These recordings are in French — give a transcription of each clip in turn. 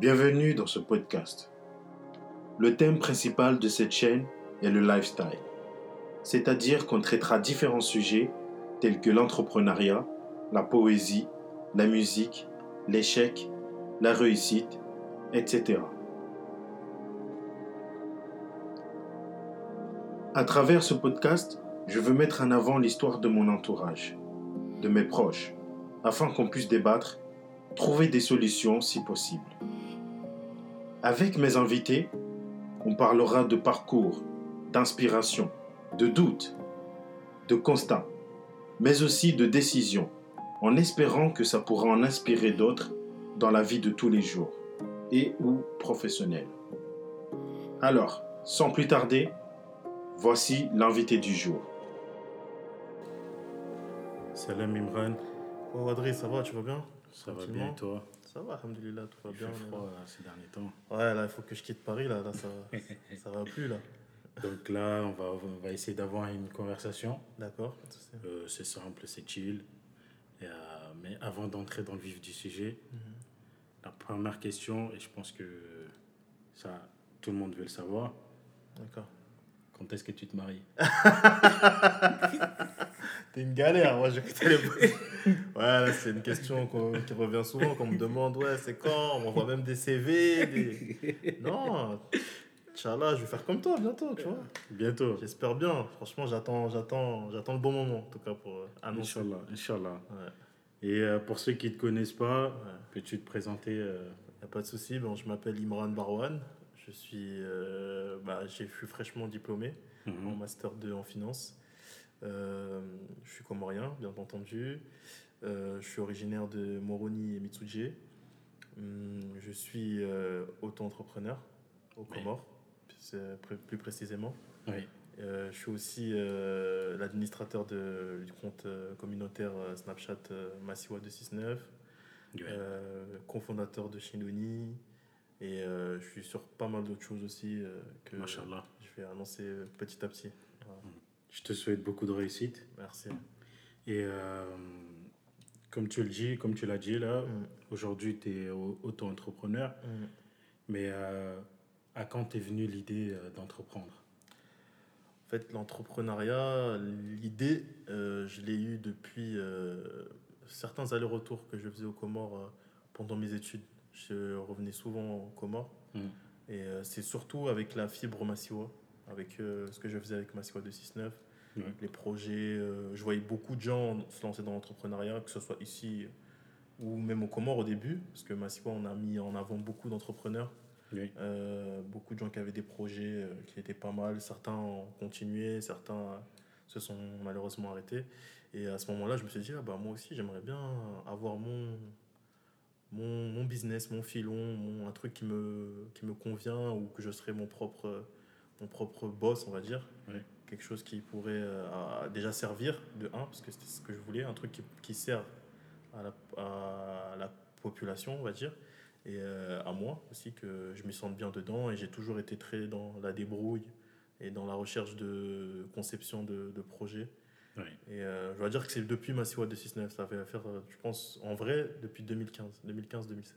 Bienvenue dans ce podcast. Le thème principal de cette chaîne est le lifestyle, c'est-à-dire qu'on traitera différents sujets tels que l'entrepreneuriat, la poésie, la musique, l'échec, la réussite, etc. À travers ce podcast, je veux mettre en avant l'histoire de mon entourage, de mes proches, afin qu'on puisse débattre, trouver des solutions si possible. Avec mes invités, on parlera de parcours, d'inspiration, de doutes, de constats, mais aussi de décisions, en espérant que ça pourra en inspirer d'autres dans la vie de tous les jours et ou professionnelle. Alors, sans plus tarder, voici l'invité du jour. Salam Imran, Oh Adrien, ça va, tu vas bien? Ça va bien et toi? Ça va, alhamdoulilah, tout va Il bien. fait froid là, ces derniers temps. Ouais, là, il faut que je quitte Paris, là, là ça, ça va plus, là. Donc là, on va, on va essayer d'avoir une conversation. D'accord. Euh, c'est simple, c'est chill. Et, euh, mais avant d'entrer dans le vif du sujet, Mhm. la première question, et je pense que ça, tout le monde veut le savoir, D'accord. Quand est-ce que tu te maries T'es une galère, moi, je quitté les Ouais, là, c'est une question qui revient souvent, qu'on me demande, ouais, c'est quand? On m'envoie même des CV. Des... Non, Inch'Allah, je vais faire comme toi bientôt, tu vois. Bientôt. J'espère bien. Franchement, j'attends, j'attends, j'attends le bon moment, en tout cas, pour euh, annoncer. Inch'Allah, Inch'Allah. Ouais. Et euh, pour ceux qui ne te connaissent pas, Ouais. peux-tu te présenter euh, Y a pas de souci. Bon, je m'appelle Imran Barwan. Je suis, euh, bah, j'ai je suis fraîchement diplômé mhm. en master 2 en finance. Euh, je suis comorien, bien entendu. Euh, je suis originaire de Moroni et Mitsuje. Hum, je suis auto-entrepreneur au Oui. Comores, plus, pré- plus précisément. Oui. Je suis aussi l'administrateur du compte communautaire Snapchat Massiwa 269 Ouais. euh, cofondateur de Shinoni et euh, je suis sur pas mal d'autres choses aussi euh, que Machallah. je vais annoncer euh, petit à petit. Voilà. Je te souhaite beaucoup de réussite. Merci. Et euh, comme tu le dis, comme tu l'as dit là, Mm. aujourd'hui tu es auto-entrepreneur, Mm. mais à quand t'es venue l'idée d'entreprendre? En fait, l'entrepreneuriat, l'idée, je l'ai eue depuis certains allers-retours que je faisais aux Comores pendant mes études. Je revenais souvent aux Comores Mm. et euh, c'est surtout avec la fibre Massiwa, avec euh, ce que je faisais avec Massiwa 269. Ouais. les projets. euh, je voyais beaucoup de gens se lancer dans l'entrepreneuriat, que ce soit ici ou même aux Comores au début, parce que Massiwa, on a mis en avant beaucoup d'entrepreneurs, Oui. euh, beaucoup de gens qui avaient des projets euh, qui étaient pas mal. Certains ont continué, certains se sont malheureusement arrêtés. Et à ce moment-là, je me suis dit, ah bah, moi aussi, j'aimerais bien avoir mon, mon, mon business, mon filon, mon, un truc qui me, qui me convient ou que je serais mon propre, mon propre boss, on va dire. Quelque chose qui pourrait euh, déjà servir, de un, parce que c'était ce que je voulais, un truc qui, qui sert à la, à la population, on va dire, et euh, à moi aussi, que je me sente bien dedans. Et j'ai toujours été très dans la débrouille et dans la recherche de conception de, de projets. Oui. Et euh, je dois dire que c'est depuis Massiwa 269, ça fait faire, euh, je pense, en vrai, depuis 2015, 2015-2016,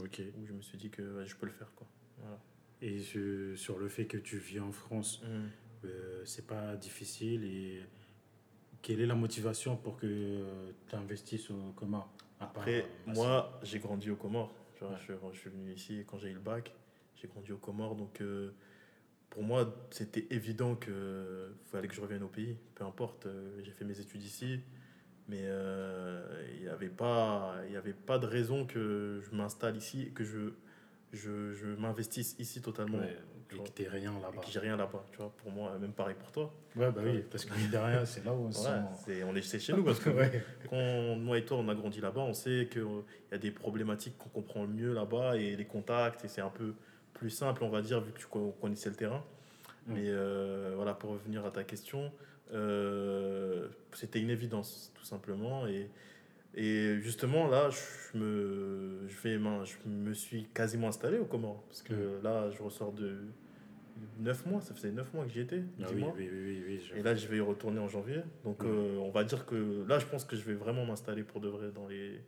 Ok. où je me suis dit que ouais, je peux le faire. Quoi. Voilà. Et je- sur le fait que tu vis en France, euh, c'est pas difficile et quelle est la motivation pour que tu investisses au part, Après, euh, moi, j'ai grandi aux Comores. Tu vois, Ouais. je, je suis venu ici quand j'ai eu le bac. J'ai grandi aux Comores. Donc, euh, pour moi, c'était évident qu'il fallait que je revienne au pays. Peu importe. euh, j'ai fait mes études ici. Mais euh, il n'y avait, pas- y avait pas de raison que je m'installe ici, que je, je, je m'investisse ici totalement. ouais, et que t'aies rien Et là-bas. que j'ai rien là-bas. Tu vois, pour moi, même pareil pour toi. Ouais, bah oui, parce que mine de rien, c'est là où on se Ouais, sent. c'est, on est c'est chez nous parce que Ouais. quand moi et toi on a grandi là-bas, on sait qu'il y a des problématiques qu'on comprend mieux là-bas et les contacts, et c'est un peu plus simple, on va dire, vu que tu co- connaissais le terrain. Mm. Mais euh, voilà, pour revenir à ta question, euh, c'était une évidence, tout simplement. Et, et justement, là, je me, je, vais, je me suis quasiment installé au Comores. Parce que Mm. là, je ressors de 9 mois, ça faisait 9 mois que j'y étais. Ah 10 oui, mois. oui, oui, oui, je- Et là, je vais y retourner en janvier. Donc, Mm. euh, on va dire que là, je pense que je vais vraiment m'installer pour de vrai dans les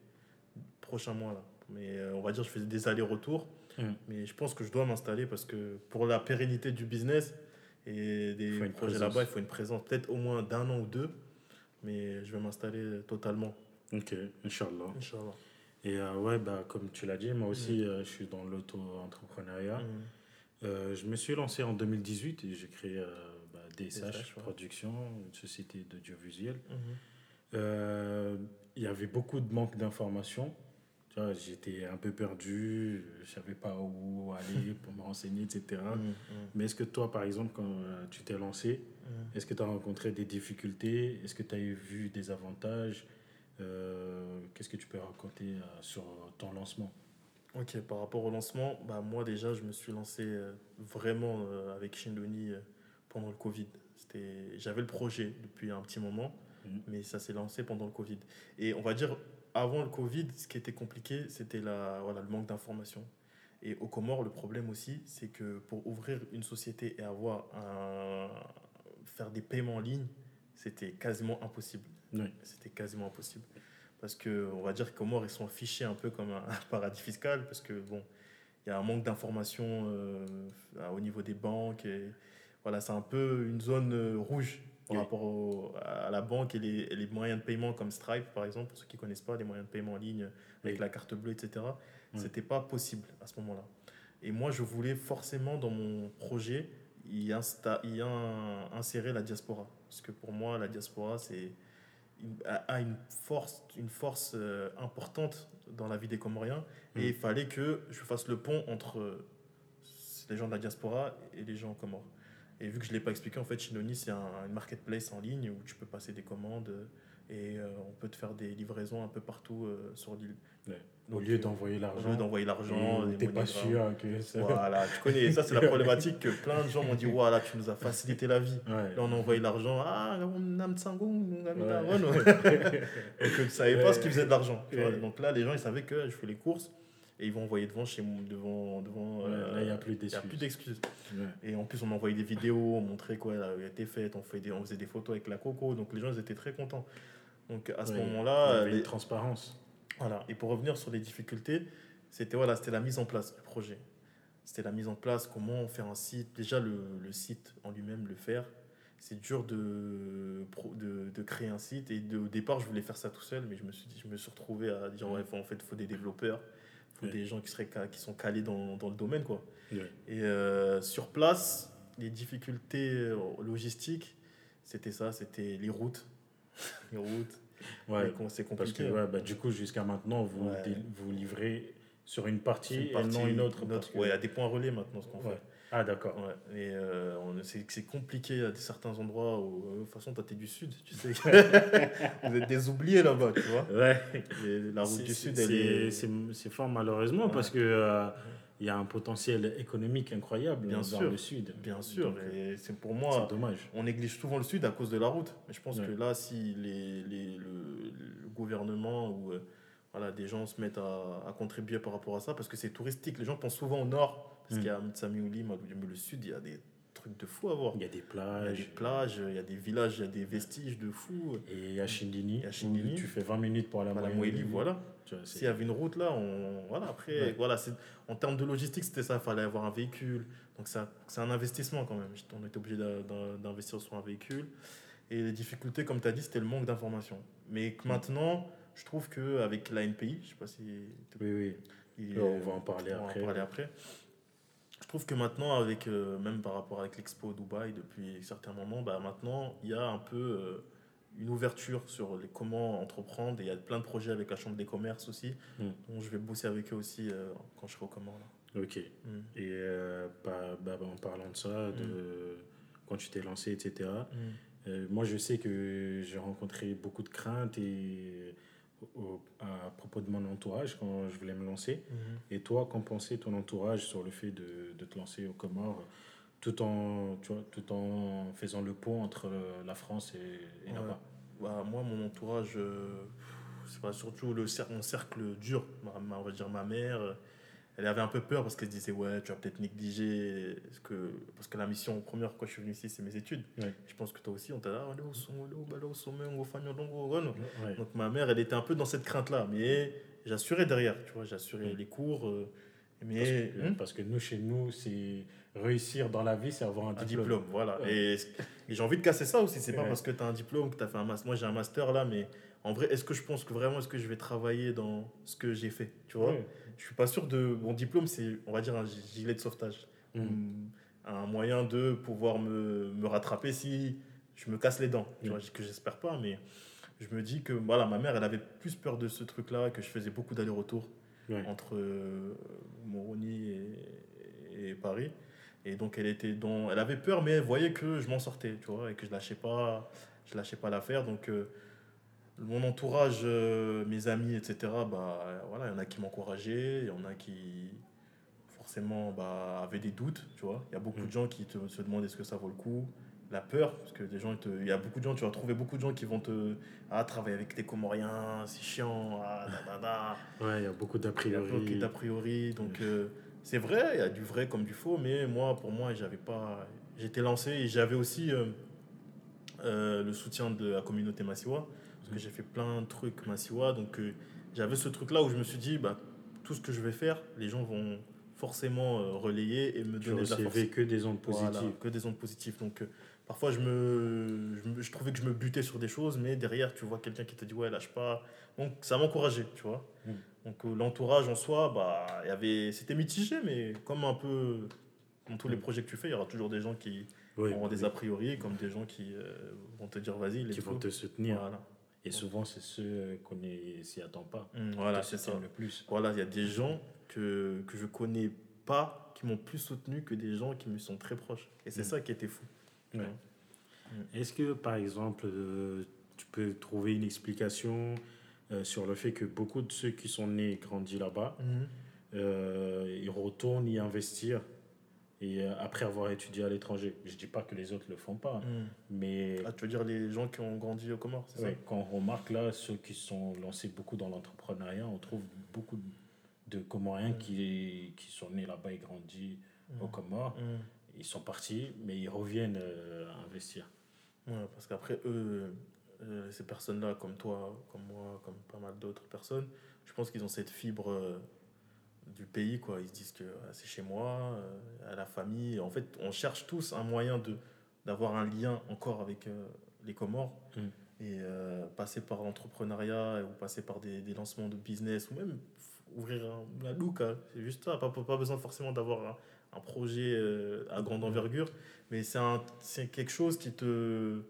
prochains mois. Là. Mais on va dire, je faisais des allers-retours. Mm. Mais je pense que je dois m'installer parce que pour la pérennité du business et des projets là-bas, il faut une présence peut-être au moins d'un an ou deux. Mais je vais m'installer totalement. Ok, Inch'Allah. Inch'Allah. Et euh, ouais, bah, comme tu l'as dit, moi aussi, Mm. euh, je suis dans l'auto-entrepreneuriat. Mhm. Euh, je me suis lancé en 2018 et j'ai créé euh, bah, DSH, DSH, ouais. Production, une société d'audiovisuel. Mhm. Euh, Il y avait beaucoup de manque d'informations. Tu vois, J'étais un peu perdu, je ne savais pas où aller pour me renseigner, etc. Mhm. Mais est-ce que toi, par exemple, quand euh, tu t'es lancé, Mhm. est-ce que tu as rencontré des difficultés? Est-ce que tu as eu vu des avantages? Euh, Qu'est-ce que tu peux raconter euh, sur ton lancement? Ok, par rapport au lancement, bah moi déjà, je me suis lancé euh, vraiment avec Shindoni pendant le Covid. J'avais le projet depuis un petit moment, mais ça s'est lancé pendant le Covid. Et on va dire, avant le Covid, ce qui était compliqué, c'était la, voilà, le manque d'informations. Et au Comores, le problème aussi, c'est que pour ouvrir une société et avoir un, faire des paiements en ligne, c'était quasiment impossible. Oui. C'était quasiment impossible. Parce que, on va dire que Comores, ils sont fichés un peu comme un, paradis fiscal, parce que, bon, il y a un manque d'informations euh, au niveau des banques. Et voilà, c'est un peu une zone euh, rouge par Oui. rapport au- à la banque et les, et les moyens de paiement comme Stripe, par exemple, pour ceux qui ne connaissent pas, les moyens de paiement en ligne avec Oui. la carte bleue, etc. Oui. C'était pas possible à ce moment-là. Et moi, je voulais forcément, dans mon projet, y, insta- y in- insérer la diaspora. Parce que pour moi, la diaspora, c'est a une force, une force euh, importante dans la vie des Comoriens. Mm. Et il fallait que je fasse le pont entre euh, les gens de la diaspora et les gens en Comores. Et vu que je ne l'ai pas expliqué, en fait, Shinoni, c'est un, une marketplace en ligne où tu peux passer des commandes et euh, on peut te faire des livraisons un peu partout euh, sur l'île. Ouais. Au lieu d'envoyer Au l'argent, lieu d'envoyer l'argent, t'es pas sûr que ça... Voilà, tu connais, ça c'est la problématique que plein de gens m'ont dit voilà, tu nous as facilité la vie. Ouais. Là, on a envoyé l'argent. Ah, on a. Donc, ils ne savaient pas Ouais. ce qu'ils faisaient de l'argent. tu. Donc là, les gens, ils savaient que je fais les courses et ils vont envoyer devant chez moi. Devant, devant, Ouais, euh, là, il n'y a plus il y a d'excuses. plus d'excuses. Ouais. Et en plus, on m'envoyait des vidéos, on montrait quoi elle avait été faite, on, fait des, on faisait des photos avec la coco. Donc les gens, ils étaient très contents. Donc à ce Ouais. Il y avait les- une transparence. voilà. Et pour revenir sur les difficultés, c'était voilà, c'était la mise en place du projet. C'était la mise en place, comment faire un site. Déjà, le, le site en lui-même, le faire, c'est dur de, de, de créer un site. Et de- au départ, je voulais faire ça tout seul, mais je me suis, dit, je me suis retrouvé à dire ouais, en fait, il faut des développeurs, faut Ouais. des gens qui, seraient, qui sont calés dans, dans le domaine. Quoi. Ouais. Et euh, sur place, les difficultés euh, logistiques, c'était ça, c'était les routes. les routes, Ouais, c'est parce que compliqué. ouais, bah, du coup, jusqu'à maintenant, vous, vous livrez sur une partie, C'est et non une autre. Ouais, a des points relais maintenant, ce qu'on Ouais. fait. Ah, d'accord. Ouais, et euh, c'est compliqué à certains endroits où, euh, de toute façon, toi, t'es du sud, tu sais. Vous êtes des oubliés là-bas, tu vois. Ouais. Et la route du sud, elle est. C'est fort malheureusement Ouais. parce que euh, il y a un potentiel économique incroyable Bien sûr. le sud. Bien sûr, et c'est pour moi. dommage. On néglige souvent le sud à cause de la route. Mais je pense Ouais. que là, si les, les- le, le gouvernement ou euh, voilà, des gens se mettent à, à contribuer par rapport à ça, parce que c'est touristique. Les gens pensent souvent au nord, parce Mm. qu'il y a le sud, il y a des trucs de fou à voir. Il y a des Il y a plages. des plages, il y a des villages, il y a des vestiges de fou. Et à Shindini, Et à Shindini, où tu fais 20 minutes pour aller à la Moélie, voilà. S'il y avait une route là, on... voilà, après, Ouais. voilà, en termes de logistique, c'était ça, il fallait avoir un véhicule. Donc c'est un investissement quand même. On était obligé d'investir sur un véhicule. Et les difficultés, comme tu as dit, c'était le manque d'informations. Mais que maintenant, je trouve qu'avec l'ANPI, je sais pas si... Oui, oui. il- Là, on va en parler on va en parler après. Trouve que maintenant, avec, euh, même par rapport avec l'expo Dubaï, depuis certains moments, bah, maintenant, il y a un peu euh, une ouverture sur les, comment entreprendre. Et il y a plein de projets avec la Chambre des commerces aussi. Mm. Donc, je vais bosser avec eux aussi euh, quand je serai au Comores. Ok. Et Mm. euh, bah, bah, en parlant de ça, de quand tu t'es lancé, etc., Mm. moi je sais que j'ai rencontré beaucoup de craintes et, au- à propos de mon entourage quand je voulais me lancer. Mhm. Et toi, qu'en pensait ton entourage sur le fait de, de te lancer aux Comores tout en, tu vois, tout en faisant le pont entre euh, la France et, et Ouais. là-bas? Bah, moi, mon entourage, euh, c'est pas surtout le cer- mon cercle dur. Ma, ma- on va dire ma mère, elle avait un peu peur parce qu'elle se disait Ouais, tu vas peut-être négliger. Parce que, parce que la mission première, pourquoi je suis venu ici, c'est mes études. Ouais. Je pense que toi aussi, on t'a dit. Donc ma mère, elle était un peu dans cette crainte-là. Mais j'assurais derrière, tu vois, j'assurais les cours. euh, mais Parce que, Hmm parce que nous, chez nous, c'est réussir dans la vie, c'est avoir un un diplôme. diplôme, voilà. Ouais. Et, et j'ai envie de casser ça aussi. C'est pas parce que tu as un diplôme que tu as fait un master. Moi, j'ai un master là, mais en vrai, est-ce que je pense que vraiment, est-ce que je vais travailler dans ce que j'ai fait Tu vois? Je suis pas sûr de. Mon diplôme, c'est, on va dire, un gilet de sauvetage. Mm. Un moyen de pouvoir me, me rattraper si je me casse les dents. Tu Mm. vois, que j'espère pas, mais je me dis que voilà, ma mère, elle avait plus peur de ce truc-là, que je faisais beaucoup d'allers-retours Ouais. entre euh, Moroni et, et Paris. Et donc elle était dans, elle avait peur, mais elle voyait que je m'en sortais, tu vois, et que je lâchais pas, je lâchais pas l'affaire. Donc euh, mon entourage, euh, mes amis, etc. Bah voilà, il y en a qui m'encourageaient, il y en a qui forcément bah, avaient des doutes, tu vois. Il y a beaucoup Mm. de gens qui te, se demandent est-ce que ça vaut le coup? La peur, parce que des gens, il y a beaucoup de gens, tu vas trouver beaucoup de gens qui vont te, ah travailler avec tes Comoriens, c'est chiant, ah da, da, da. Ouais, il y a beaucoup d'a Il y a beaucoup priori. d'a priori. Donc, euh, c'est vrai, il y a du vrai comme du faux, mais moi, pour moi, j'avais pas. J'étais lancé et j'avais aussi euh, euh, le soutien de la communauté Massiwa, que j'ai fait plein de trucs Massiwa. Donc, euh, j'avais ce truc-là où je me suis dit, bah, tout ce que je vais faire, les gens vont forcément euh, relayer et me Tu donner de la force. que des ondes Voilà, positives. que des ondes positives. Donc, euh, parfois, je, me, je, me- je trouvais que je me butais sur des choses, mais derrière, tu vois quelqu'un qui te dit, ouais, lâche pas. Donc, ça m'encourageait, tu vois. Mm. Donc, l'entourage en soi, bah, il y avait, c'était mitigé, mais comme un peu dans tous les Mm. projets que tu fais, il y aura toujours des gens qui Oui, auront des a priori, comme des gens qui euh, vont te dire, vas-y, qui vont te soutenir. Voilà, Et souvent, c'est ceux qu'on ne s'y attend pas. Mm, voilà c'est ça. le plus. Voilà, il y a des gens que, que je connais pas qui m'ont plus soutenu que des gens qui me sont très proches. Et c'est Mm. ça qui était fou. Ouais. vois. Est-ce que, par exemple, euh, tu peux trouver une explication euh, sur le fait que beaucoup de ceux qui sont nés et grandis là-bas, euh, ils retournent y investir? Et euh, après avoir étudié à l'étranger. Je dis pas que les autres le font pas, Mm. mais Ah, tu veux dire les gens qui ont grandi aux Comores, c'est ouais, quand on remarque là ceux qui sont lancés beaucoup dans l'entrepreneuriat, on trouve beaucoup de Comoriens Mm. qui, qui sont nés là-bas et grandis ça aux Comores. Mm. Ils sont partis, mais ils reviennent euh, investir. Ouais, parce qu'après, eux, euh, ces personnes-là, comme toi, comme moi, comme pas mal d'autres personnes, je pense qu'ils ont cette fibre du pays, quoi. Ils se disent que ah, c'est chez moi, euh, à la famille. En fait, on cherche tous un moyen de d'avoir un lien encore avec euh, les Comores. Mm. Et euh, passer par l'entrepreneuriat ou passer par des, des lancements de business ou même ouvrir un, look, hein. c'est juste ça. Pas, pas, pas besoin forcément d'avoir un, un projet euh, à grande envergure, mais c'est quelque chose qui te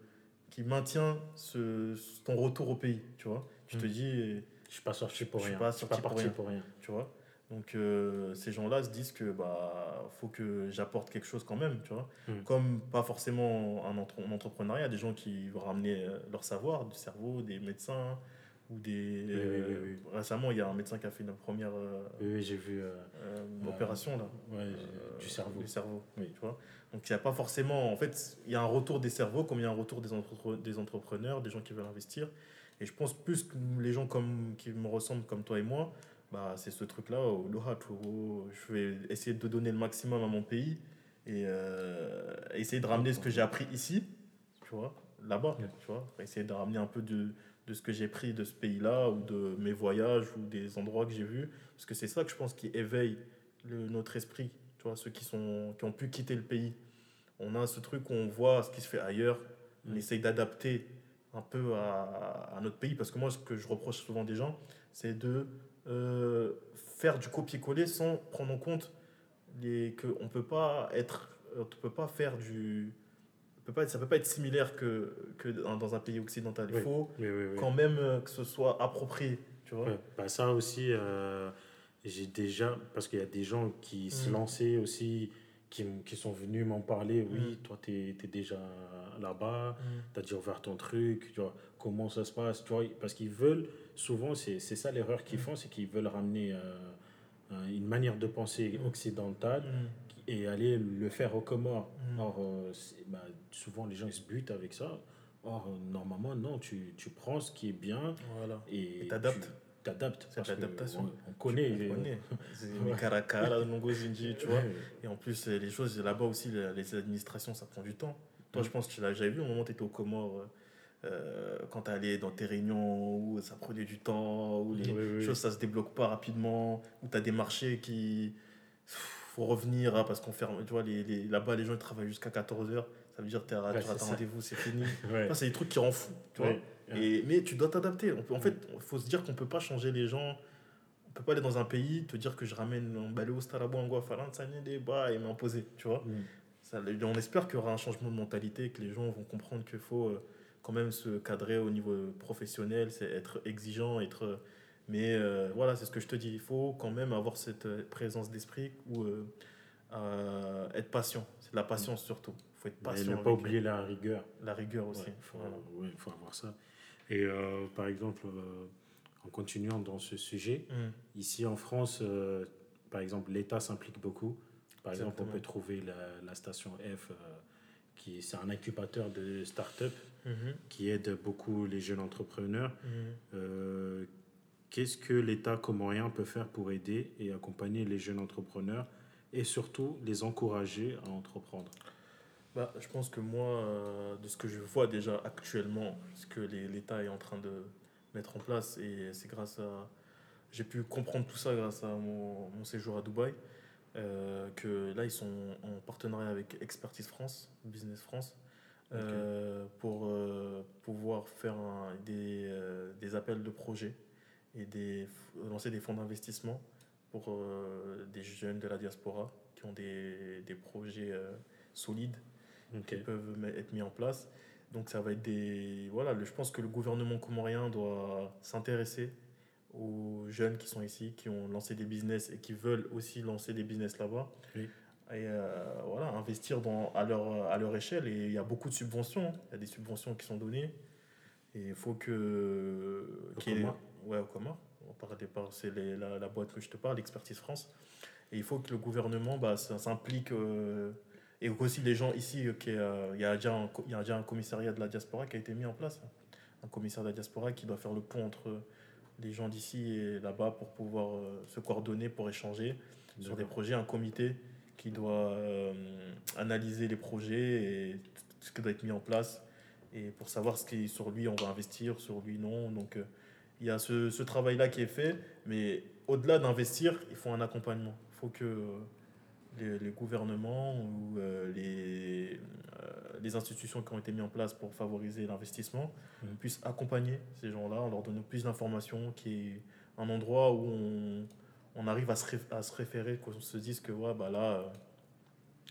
qui maintient ce, ton retour au pays, tu vois. Tu te Mm. dis, Je suis pas sorti pour Je suis rien. pas Je suis pour parti rien. pour rien. tu vois. Donc euh, ces gens-là se disent que bah faut que j'apporte quelque chose quand même, tu vois. Mm. Comme pas forcément un, entre- un entrepreneuriat, des gens qui vont ramener euh, leur savoir, du cerveau, des médecins ou des. Oui, oui, oui, oui. Récemment, il y a un médecin qui a fait une première euh, j'ai vu euh, euh, Euh, opération là. ouais, Euh, du cerveau. Du cerveau, Oui. tu vois. Donc il n'y a pas forcément. En fait, il y a un retour des cerveaux comme il y a un retour des, entre- des entrepreneurs, des gens qui veulent investir. Et je pense plus que les gens comme, qui me ressemblent comme toi et moi, bah, c'est ce truc-là, je vais essayer de donner le maximum à mon pays et euh, essayer de ramener ce que j'ai appris ici, tu vois, là-bas, tu vois, essayer de ramener un peu de, de ce que j'ai pris de ce pays-là ou de mes voyages ou des endroits que j'ai vus, parce que c'est ça que je pense qui éveille le, notre esprit, tu vois, ceux qui, sont, qui ont pu quitter le pays. On a ce truc où on voit ce qui se fait ailleurs, on Mm. essaye d'adapter un peu à, à notre pays, parce que moi, ce que je reproche souvent des gens, c'est de euh, faire du copier-coller sans prendre en compte les, que on peut pas être, on peut pas faire du, peut pas être, ça peut pas être similaire que, que dans un pays occidental. Il Oui. faut Oui, oui, oui. quand même euh, que ce soit approprié, tu vois. Ouais, bah ça aussi, euh, j'ai déjà, parce qu'il y a des gens qui se Mm. lançaient aussi, qui, qui sont venus m'en parler. Oui, Mm. toi, tu es, déjà là-bas, Mm. tu as déjà ouvert ton truc, tu vois, comment ça se passe, tu vois, parce qu'ils veulent, souvent, c'est ça l'erreur qu'ils Mm. font, c'est qu'ils veulent ramener euh, euh, une manière de penser Mm. occidentale Mm. et aller le faire aux Comores. Mm. Or, euh, bah, souvent, les gens, ils se butent avec ça. Or, normalement, non, tu, tu prends ce qui est bien Voilà. et t'adaptes. t'adaptes. C'est l'adaptation. On, on connaît. Tu les- Karakara, Nongo Zinji, tu vois. Et en plus, les choses là-bas aussi, les les administrations, ça prend du temps. Toi, Mm. je pense que tu l'as déjà vu au moment où tu étais aux Comores. Euh, quand tu allais dans tes réunions où ça prenait du temps, où les choses ça se débloque pas rapidement, où tu as des marchés qui. faut revenir hein, parce qu'on ferme. Tu vois, les, les, là-bas, les gens ils travaillent jusqu'à 14h. Ça veut dire que tu as, rendez-vous, c'est fini. c'est des trucs qui rendent fou. Tu vois Et, mais tu dois t'adapter. En fait, il faut se dire qu'on peut pas changer les gens. On peut pas aller dans un pays, te dire que je ramène un balai au Starabo, un ça des bas et m'imposer. Tu vois mm. ça, On espère qu'il y aura un changement de mentalité, que les gens vont comprendre qu'il faut. Euh, quand même se cadrer au niveau professionnel, c'est être exigeant, être. Mais euh, voilà, c'est ce que je te dis. Il faut quand même avoir cette euh, présence d'esprit ou euh, être patient. C'est la patience surtout. Il faut être patient. Et ne pas oublier la rigueur. La rigueur aussi. Il faut, faut, avoir ça. Et par exemple, en continuant dans ce sujet, mmh. ici en France, par exemple, l'État s'implique beaucoup. Par exemple, on peut trouver la, la station F, qui c'est un incubateur de start-up Mhm. qui aide beaucoup les jeunes entrepreneurs. Mhm. Euh, qu'est-ce que l'État comorien peut faire pour aider et accompagner les jeunes entrepreneurs et surtout les encourager à entreprendre? Bah, Je pense que moi, euh, de ce que je vois déjà actuellement, ce que l'État est en train de mettre en place, et c'est grâce à... J'ai pu comprendre tout ça grâce à mon, mon séjour à Dubaï. Euh, que là, ils sont en partenariat avec Expertise France, Business France, euh, pour euh, pouvoir faire des, euh, des, appels de projets et des, lancer des fonds d'investissement pour des jeunes de la diaspora qui ont des, des projets solides qui peuvent être mis en place. Donc ça va être des... Voilà, je pense que le gouvernement comorien doit s'intéresser aux jeunes qui sont ici, qui ont lancé des business et qui veulent aussi lancer des business là-bas. Oui et euh, voilà, investir dans, à, leur, à leur échelle. Et il y a beaucoup de subventions. Hein. Il y a des subventions qui sont données. Et il faut que. Au Comores Ouais, au Comores. C'est la, la, boîte que je te parle, Expertise France. Et il faut que le gouvernement bah, s'implique. Euh, et aussi les gens ici, euh, il y, a déjà un, y a déjà un commissariat de la diaspora qui a été mis en place. Un commissaire de la diaspora qui doit faire le pont entre les gens d'ici et là-bas pour pouvoir se coordonner, pour échanger sur des projets, un comité qui doit euh, analyser les projets et ce qui doit être mis en place et pour savoir ce qui sur lui on va investir, sur lui non. Donc euh, il y a ce, ce travail-là qui est fait, mais au-delà d'investir, il faut un accompagnement. Il faut que les, les gouvernements ou euh, les, les institutions qui ont été mises en place pour favoriser l'investissement mmh. puissent accompagner ces gens-là en leur donnant plus d'informations, qui est un endroit où on on arrive à se, à se référer, qu'on se dise que ouais, bah là, euh,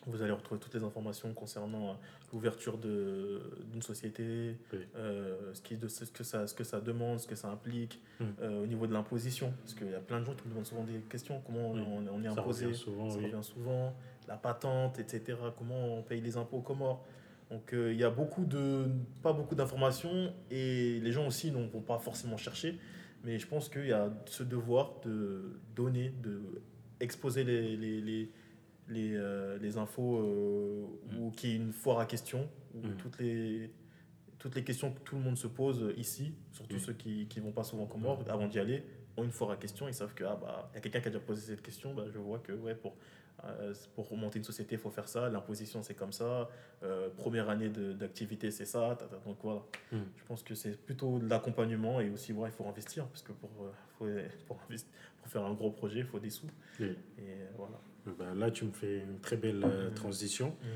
vous allez retrouver toutes les informations concernant euh, l'ouverture d'une société, euh, ce, qui, de, ce, que ça, ce que ça demande, ce que ça implique, hmm. au niveau de l'imposition. Parce qu'il y a plein de gens qui me demandent souvent des questions comment on, est imposé, revient souvent, ça revient souvent, la patente, etc., comment on paye les impôts aux Comores. Donc il y a beaucoup de, pas beaucoup d'informations et les gens aussi ne vont pas forcément chercher. Mais je pense qu'il y a ce devoir de donner, de exposer les, les, les, les, euh, les infos euh, mm. ou qu'il y ait une foire à questions, où mm. toutes, les, toutes les questions que tout le monde se pose ici, surtout mm. ceux qui ne vont pas souvent comme moi, avant d'y aller, ont une foire à questions. Ils savent qu'il ah, bah, y a quelqu'un qui a déjà posé cette question. Bah, je vois que ouais, pour pour monter une société, il faut faire ça. L'imposition, c'est comme ça. Euh, première année d'activité, c'est ça. Donc voilà. Hmm. Je pense que c'est plutôt de l'accompagnement et aussi, il faut investir parce que pour, euh, pour, pour, faire un gros projet, il faut des sous. Et voilà. Bah, là, tu me fais une très belle euh, mhm. transition. Mhm.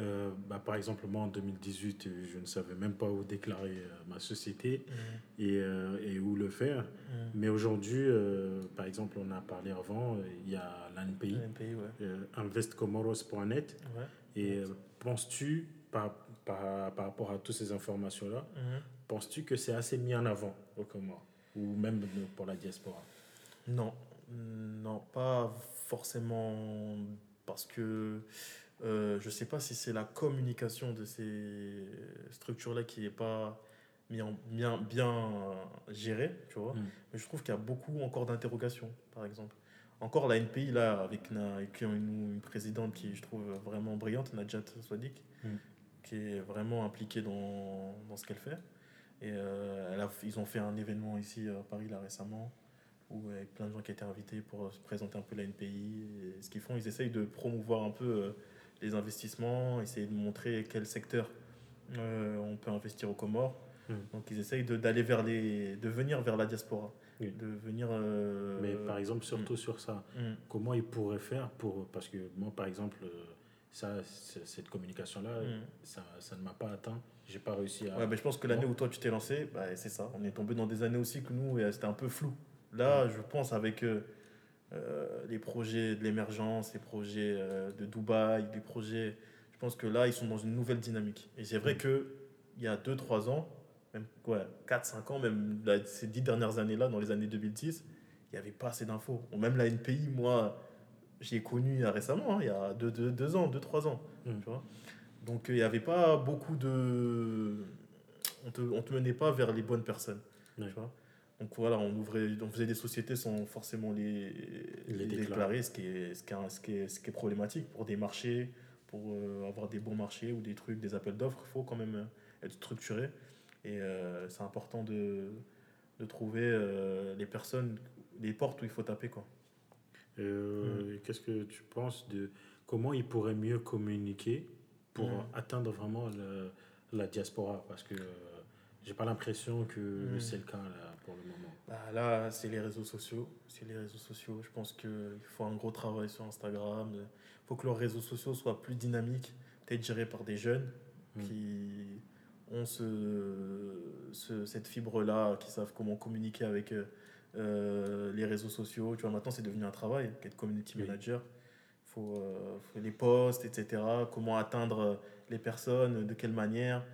Euh, bah, par exemple, moi, en 2018, je ne savais même pas où déclarer euh, ma société mhm. et, et, où le faire. Mais aujourd'hui, par exemple, on a parlé avant, il y a l'ANPI, ouais. investcomoros.net. Et penses-tu, par, par, par, rapport à toutes ces informations-là, penses-tu que c'est assez mis en avant au Comores? Ou même pour la diaspora? Non, non, pas forcément parce que euh, je ne sais pas si c'est la communication de ces structures-là qui n'est pas bien, bien, bien gérée, tu vois. Mm. Mais je trouve qu'il y a beaucoup encore d'interrogations, par exemple. Encore la NPI, là, avec, avec une, une, présidente qui, je trouve, vraiment brillante, Najat Swadik, mm. qui est vraiment impliquée dans, dans ce qu'elle fait. Et euh, elle a, ils ont fait un événement ici à Paris, là, récemment, où avec plein de gens qui étaient invités pour se présenter un peu la NPI. Et ce qu'ils font, ils essayent de promouvoir un peu euh, les investissements, essayer de montrer quel secteur euh, on peut investir aux Comores. Mm. Donc ils essayent d'aller vers les, de venir vers la diaspora. De venir. Euh, Mais par exemple, surtout mm. sur ça, mm. comment ils pourraient faire pour. Parce que moi, par exemple, ça, cette communication-là, ça, ça ne m'a pas atteint. J'ai pas réussi à. Ouais, mais je pense que l'année où toi tu t'es lancé, bah, c'est ça. On est tombé dans des années aussi que nous, c'était un peu flou. Là, je pense avec. Euh, les projets de l'émergence, les projets de Dubaï, les projets. Je pense que là, ils sont dans une nouvelle dynamique. Et c'est vrai que il y a 2-3 ans, même quoi, 4-5 ans, même ces 10 dernières années-là, dans les années 2010, il n'y avait pas assez d'infos. Même la NPI, moi, j'ai connu récemment, hein, il y a 2 deux, deux, ans, 2-3 ans. Hmm. Tu vois Donc il n'y avait pas beaucoup de. On ne te, on te menait pas vers les bonnes personnes. Tu vois donc voilà, on, ouvrait, on faisait des sociétés sans forcément les, les, déclarer, ce qui, est, ce, qui est, ce, qui est, ce qui est problématique pour des marchés, pour euh, avoir des bons marchés ou des trucs, des appels d'offres, il faut quand même être structuré. Et euh, c'est important de, de trouver euh, les personnes, les portes où il faut taper. Quoi. Euh, mm. Qu'est-ce que tu penses de comment ils pourraient mieux communiquer pour mm. atteindre vraiment le, la diaspora? Parce que j'ai pas l'impression que mm. c'est le cas là, pour le moment. Bah, là, c'est les réseaux sociaux. C'est les réseaux sociaux. Je pense qu'il faut un gros travail sur Instagram. Il faut que leurs réseaux sociaux soient plus dynamiques, peut-être gérés par des jeunes qui ont ce, cette fibre-là, qui savent comment communiquer avec euh, euh, les réseaux sociaux. Tu vois, maintenant, c'est devenu un travail, être community manager. Il faut, euh, faut, les posts, etc. Comment atteindre les personnes, de quelle manière.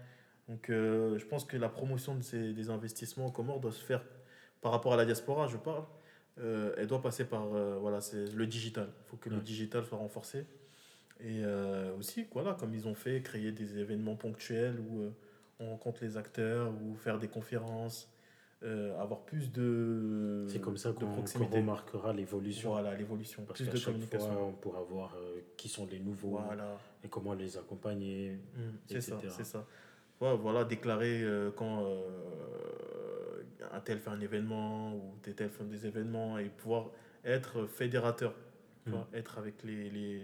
Donc, je pense que la promotion de ces, des investissements au Comores doit se faire par rapport à la diaspora, je parle. elle doit passer par voilà, c'est le digital. Il faut que le digital soit renforcé. Et aussi, voilà, comme ils ont fait, créer des événements ponctuels où on rencontre les acteurs ou faire des conférences, euh, avoir plus de C'est comme ça qu'on remarquera l'évolution. Voilà, l'évolution. Parce plus de communication. Fois, on pourra voir euh, qui sont les nouveaux voilà. et comment les accompagner. Mmh, c'est ça, c'est ça. Voilà, déclarer euh, quand un tel fait un événement ou des tels font des événements et pouvoir être fédérateur. Mmh. être avec les, les.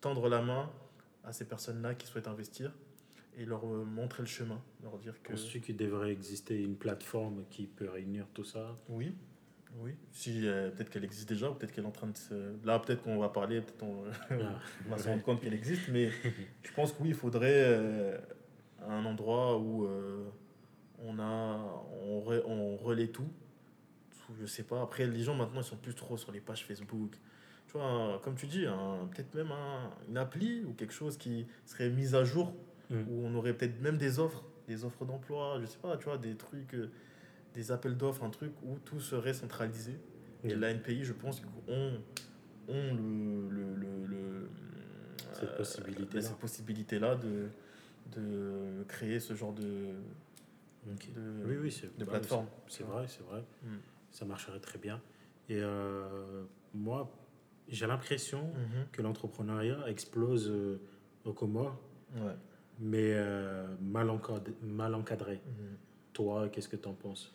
tendre la main à ces personnes-là qui souhaitent investir et leur euh, montrer le chemin, leur dire que... Penses-tu qu'il devrait exister une plateforme qui peut réunir tout ça? Oui, oui. Si, euh, peut-être qu'elle existe déjà, ou peut-être qu'elle est en train de se... Là, peut-être qu'on va parler, peut-être on, ah, va se rendre compte qu'elle existe, mais je pense que oui, il faudrait euh, un endroit où on, a, on, on relaie tout. Je sais pas. Après, les gens maintenant, ils sont plus trop sur les pages Facebook. Tu vois, comme tu dis, peut-être même un, une appli ou quelque chose qui serait mise à jour Mm. où on aurait peut-être même des offres, des offres d'emploi, je sais pas, tu vois, des trucs, euh, des appels d'offres, un truc où tout serait centralisé. Et l'ANPI, je pense, ont, ont le, le, le, cette euh, possibilité-là cette possibilité -là de, de créer ce genre de, de, oui, oui, de plateforme. C'est vrai, c'est vrai. Mm. Ça marcherait très bien. Et euh, moi, j'ai l'impression mm-hmm. que l'entrepreneuriat explose au Comores. Ouais mais euh, mal, encadré. Mal encadré. Mhm. Toi, qu'est-ce que tu en penses?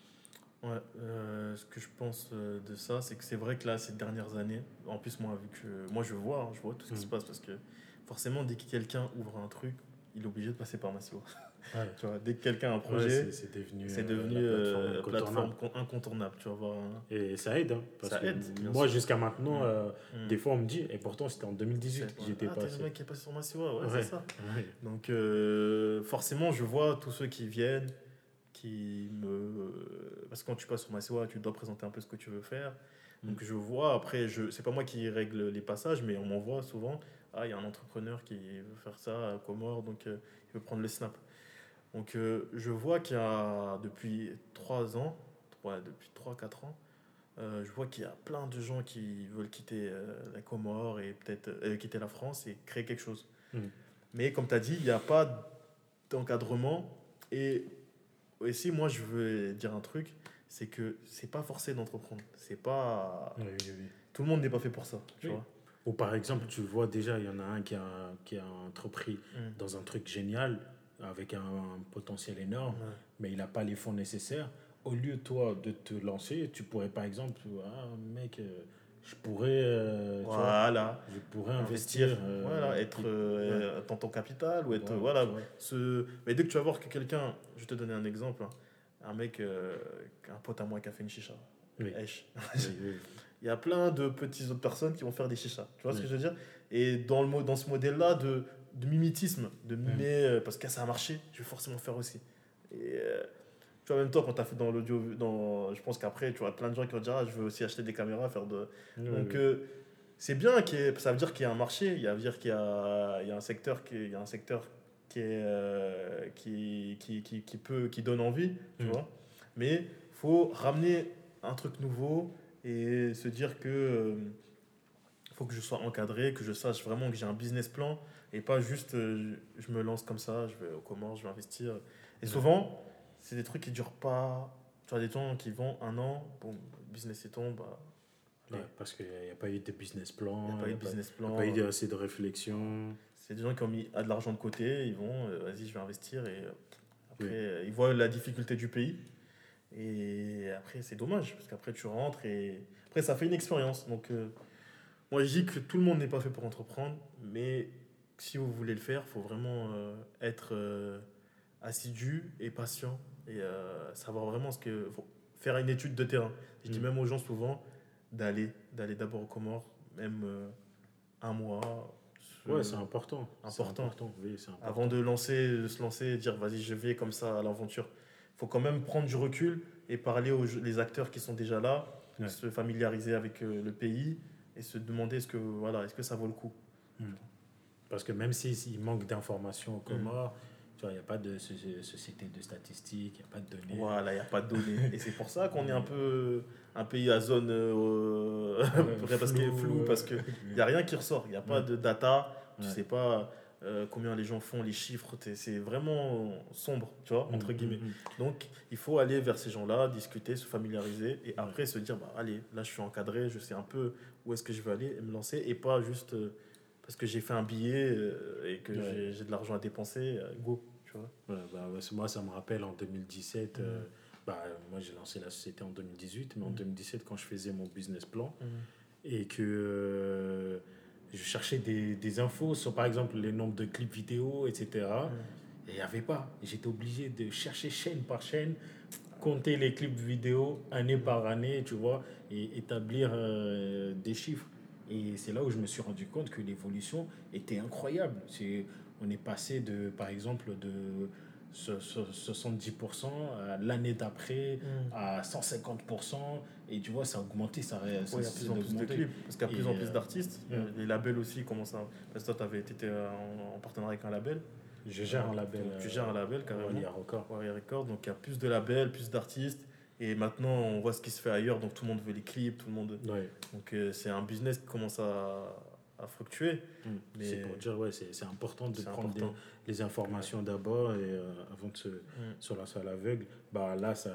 Ouais, euh, ce que je pense euh, de ça, c'est que c'est vrai que là, ces dernières années, en plus, moi, vu que moi je vois, hein, je vois tout ce qui se mhm. passe parce que forcément, dès que quelqu'un ouvre un truc, il est obligé de passer par Massimo. tu vois, dès que quelqu'un a un projet, c'est devenu, c'est devenu euh, plateforme, incontournable. Tu vois, Et ça aide. Hein, parce ça que aide. Moi, jusqu'à maintenant, mm. Euh, mm. des fois, on me dit, et pourtant, c'était en 2018 que j'étais ah, passé. le mec qui est passé sur Massiwa, ouais, c'est ça. Donc, euh, forcément, je vois tous ceux qui viennent, qui me. Parce que quand tu passes sur Massiwa, tu dois présenter un peu ce que tu veux faire. Mm. Donc, je vois, après, je... c'est pas moi qui règle les passages, mais on m'envoie souvent. Ah, il y a un entrepreneur qui veut faire ça à Comore, donc il veut prendre le snap. Donc euh, je vois qu'il y a depuis 3 ans, depuis 3-4 ans, euh, je vois qu'il y a plein de gens qui veulent quitter euh, la Comore et peut-être quitter la France et créer quelque chose. Hmm. Mais comme tu as dit, il n'y a pas d'encadrement. Et aussi, moi, je veux dire un truc, c'est que c'est pas forcé d'entreprendre. C'est pas... Tout le monde n'est pas fait pour ça, tu vois. Ou par exemple, tu vois déjà, il y en a un qui a, qui a entrepris hmm. dans un truc génial avec un, potentiel énorme, mais il n'a pas les fonds nécessaires. Au lieu, toi, de te lancer, tu pourrais, par exemple, ah, mec, euh, je pourrais, euh, voilà. je pourrais investir. Euh, voilà, être euh, dans ton capital ou être. voilà. Ce... Mais dès que tu vas voir que quelqu'un. Je vais te donner un exemple. Hein. un mec, un pote à moi qui a fait une chicha. Oui. Il y a plein de petites autres personnes qui vont faire des chichas. Tu vois ce que je veux dire? Et dans, le, dans ce modèle-là de, de mimétisme, de mimer, parce que ça a marché, je vais forcément faire aussi. Et tu vois, même toi, quand tu as fait dans l'audio, dans, je pense qu'après, tu vois, plein de gens qui vont dire, ah, je veux aussi acheter des caméras, faire de. Donc, euh, c'est bien, qu'il ça veut dire qu'il y a un marché, il y a, dire qu'il y a, il y a un secteur qui, il y a un secteur qui, est, euh, qui, qui, qui, qui, peut, qui donne envie, tu mm. vois. Mais il faut ramener un truc nouveau et se dire que euh, faut que je sois encadré, que je sache vraiment que j'ai un business plan et pas juste je me lance comme ça, je vais au Comores, je vais investir. Et souvent, c'est des trucs qui durent pas. Tu vois, des gens qui vont un an, bon, business est tombé. Bah, parce qu'il n'y a, pas eu de business plan. Il n'y a pas eu de business plan. Il n'y a pas eu assez de réflexion. C'est des gens qui ont mis de l'argent de côté, ils vont, euh, vas-y, je vais investir. Et euh, après, euh, ils voient la difficulté du pays. Et après, c'est dommage, parce qu'après, tu rentres et après, ça fait une expérience. Donc, moi, je dis que tout le monde n'est pas fait pour entreprendre, mais si vous voulez le faire, il faut vraiment être assidu et patient et euh, savoir vraiment ce que faut faire une étude de terrain. Je dis mm. même aux gens souvent d'aller d'aller d'abord aux Comores, même euh, un mois. Ouais, c'est important. Important. important. Oui, important. Avant de lancer, de se lancer et dire vas-y, je vais comme ça à l'aventure. Faut quand même prendre du recul et parler aux les acteurs qui sont déjà là, se familiariser avec euh, le pays et se demander est-ce que voilà, est-ce que ça vaut le coup. Mm. Parce que même s'il manque d'informations aux mm. Comores, il n'y a pas de société de statistiques, il n'y a pas de données. Voilà, il n'y a pas de données. Et c'est pour ça qu'on est un peu un pays à zone euh, parce est flou, parce qu'il n'y a rien qui ressort. Il n'y a pas de data, tu ne sais pas euh, combien les gens font, les chiffres. C'est vraiment sombre, tu vois, entre mm, guillemets. Mm, mm. Donc, il faut aller vers ces gens-là, discuter, se familiariser et après se dire, bah, allez, là, je suis encadré, je sais un peu où est-ce que je vais aller et me lancer et pas juste. Euh, parce que j'ai fait un billet euh, et que j'ai de l'argent à dépenser, go. Tu vois bah, moi, ça me rappelle en 2017. Euh, mm. bah, moi, j'ai lancé la société en 2018, mais en 2017, mm. quand je faisais mon business plan mm. et que je cherchais des, des, infos sur, par exemple, les nombres de clips vidéo, etc. Et il n'y avait pas. J'étais obligé de chercher chaîne par chaîne, compter les clips vidéo année par année, tu vois, et établir des chiffres. Et c'est là où je me suis rendu compte que l'évolution était incroyable. C'est, on est passé de, par exemple, de 70% l'année d'après mm. à 150%. Et tu vois, ça a augmenté, ça, il y a plus en plus de clips, parce qu'il y a plus en plus euh, d'artistes. Les labels aussi commencent à. Parce que toi, tu avais été en, en, partenariat avec un label. Je gère un label. tu gères un label carrément. Warrior Record. Record. Donc il y a plus de labels, plus d'artistes. Et maintenant, on voit ce qui se fait ailleurs, donc tout le monde veut les clips, tout le monde. Donc euh, c'est un business qui commence à, à fluctuer. Mm. Mais c'est pour dire, ouais, c'est important de prendre les informations d'abord et euh, avant de se, mm. se lancer à l'aveugle. Bah, là, ça,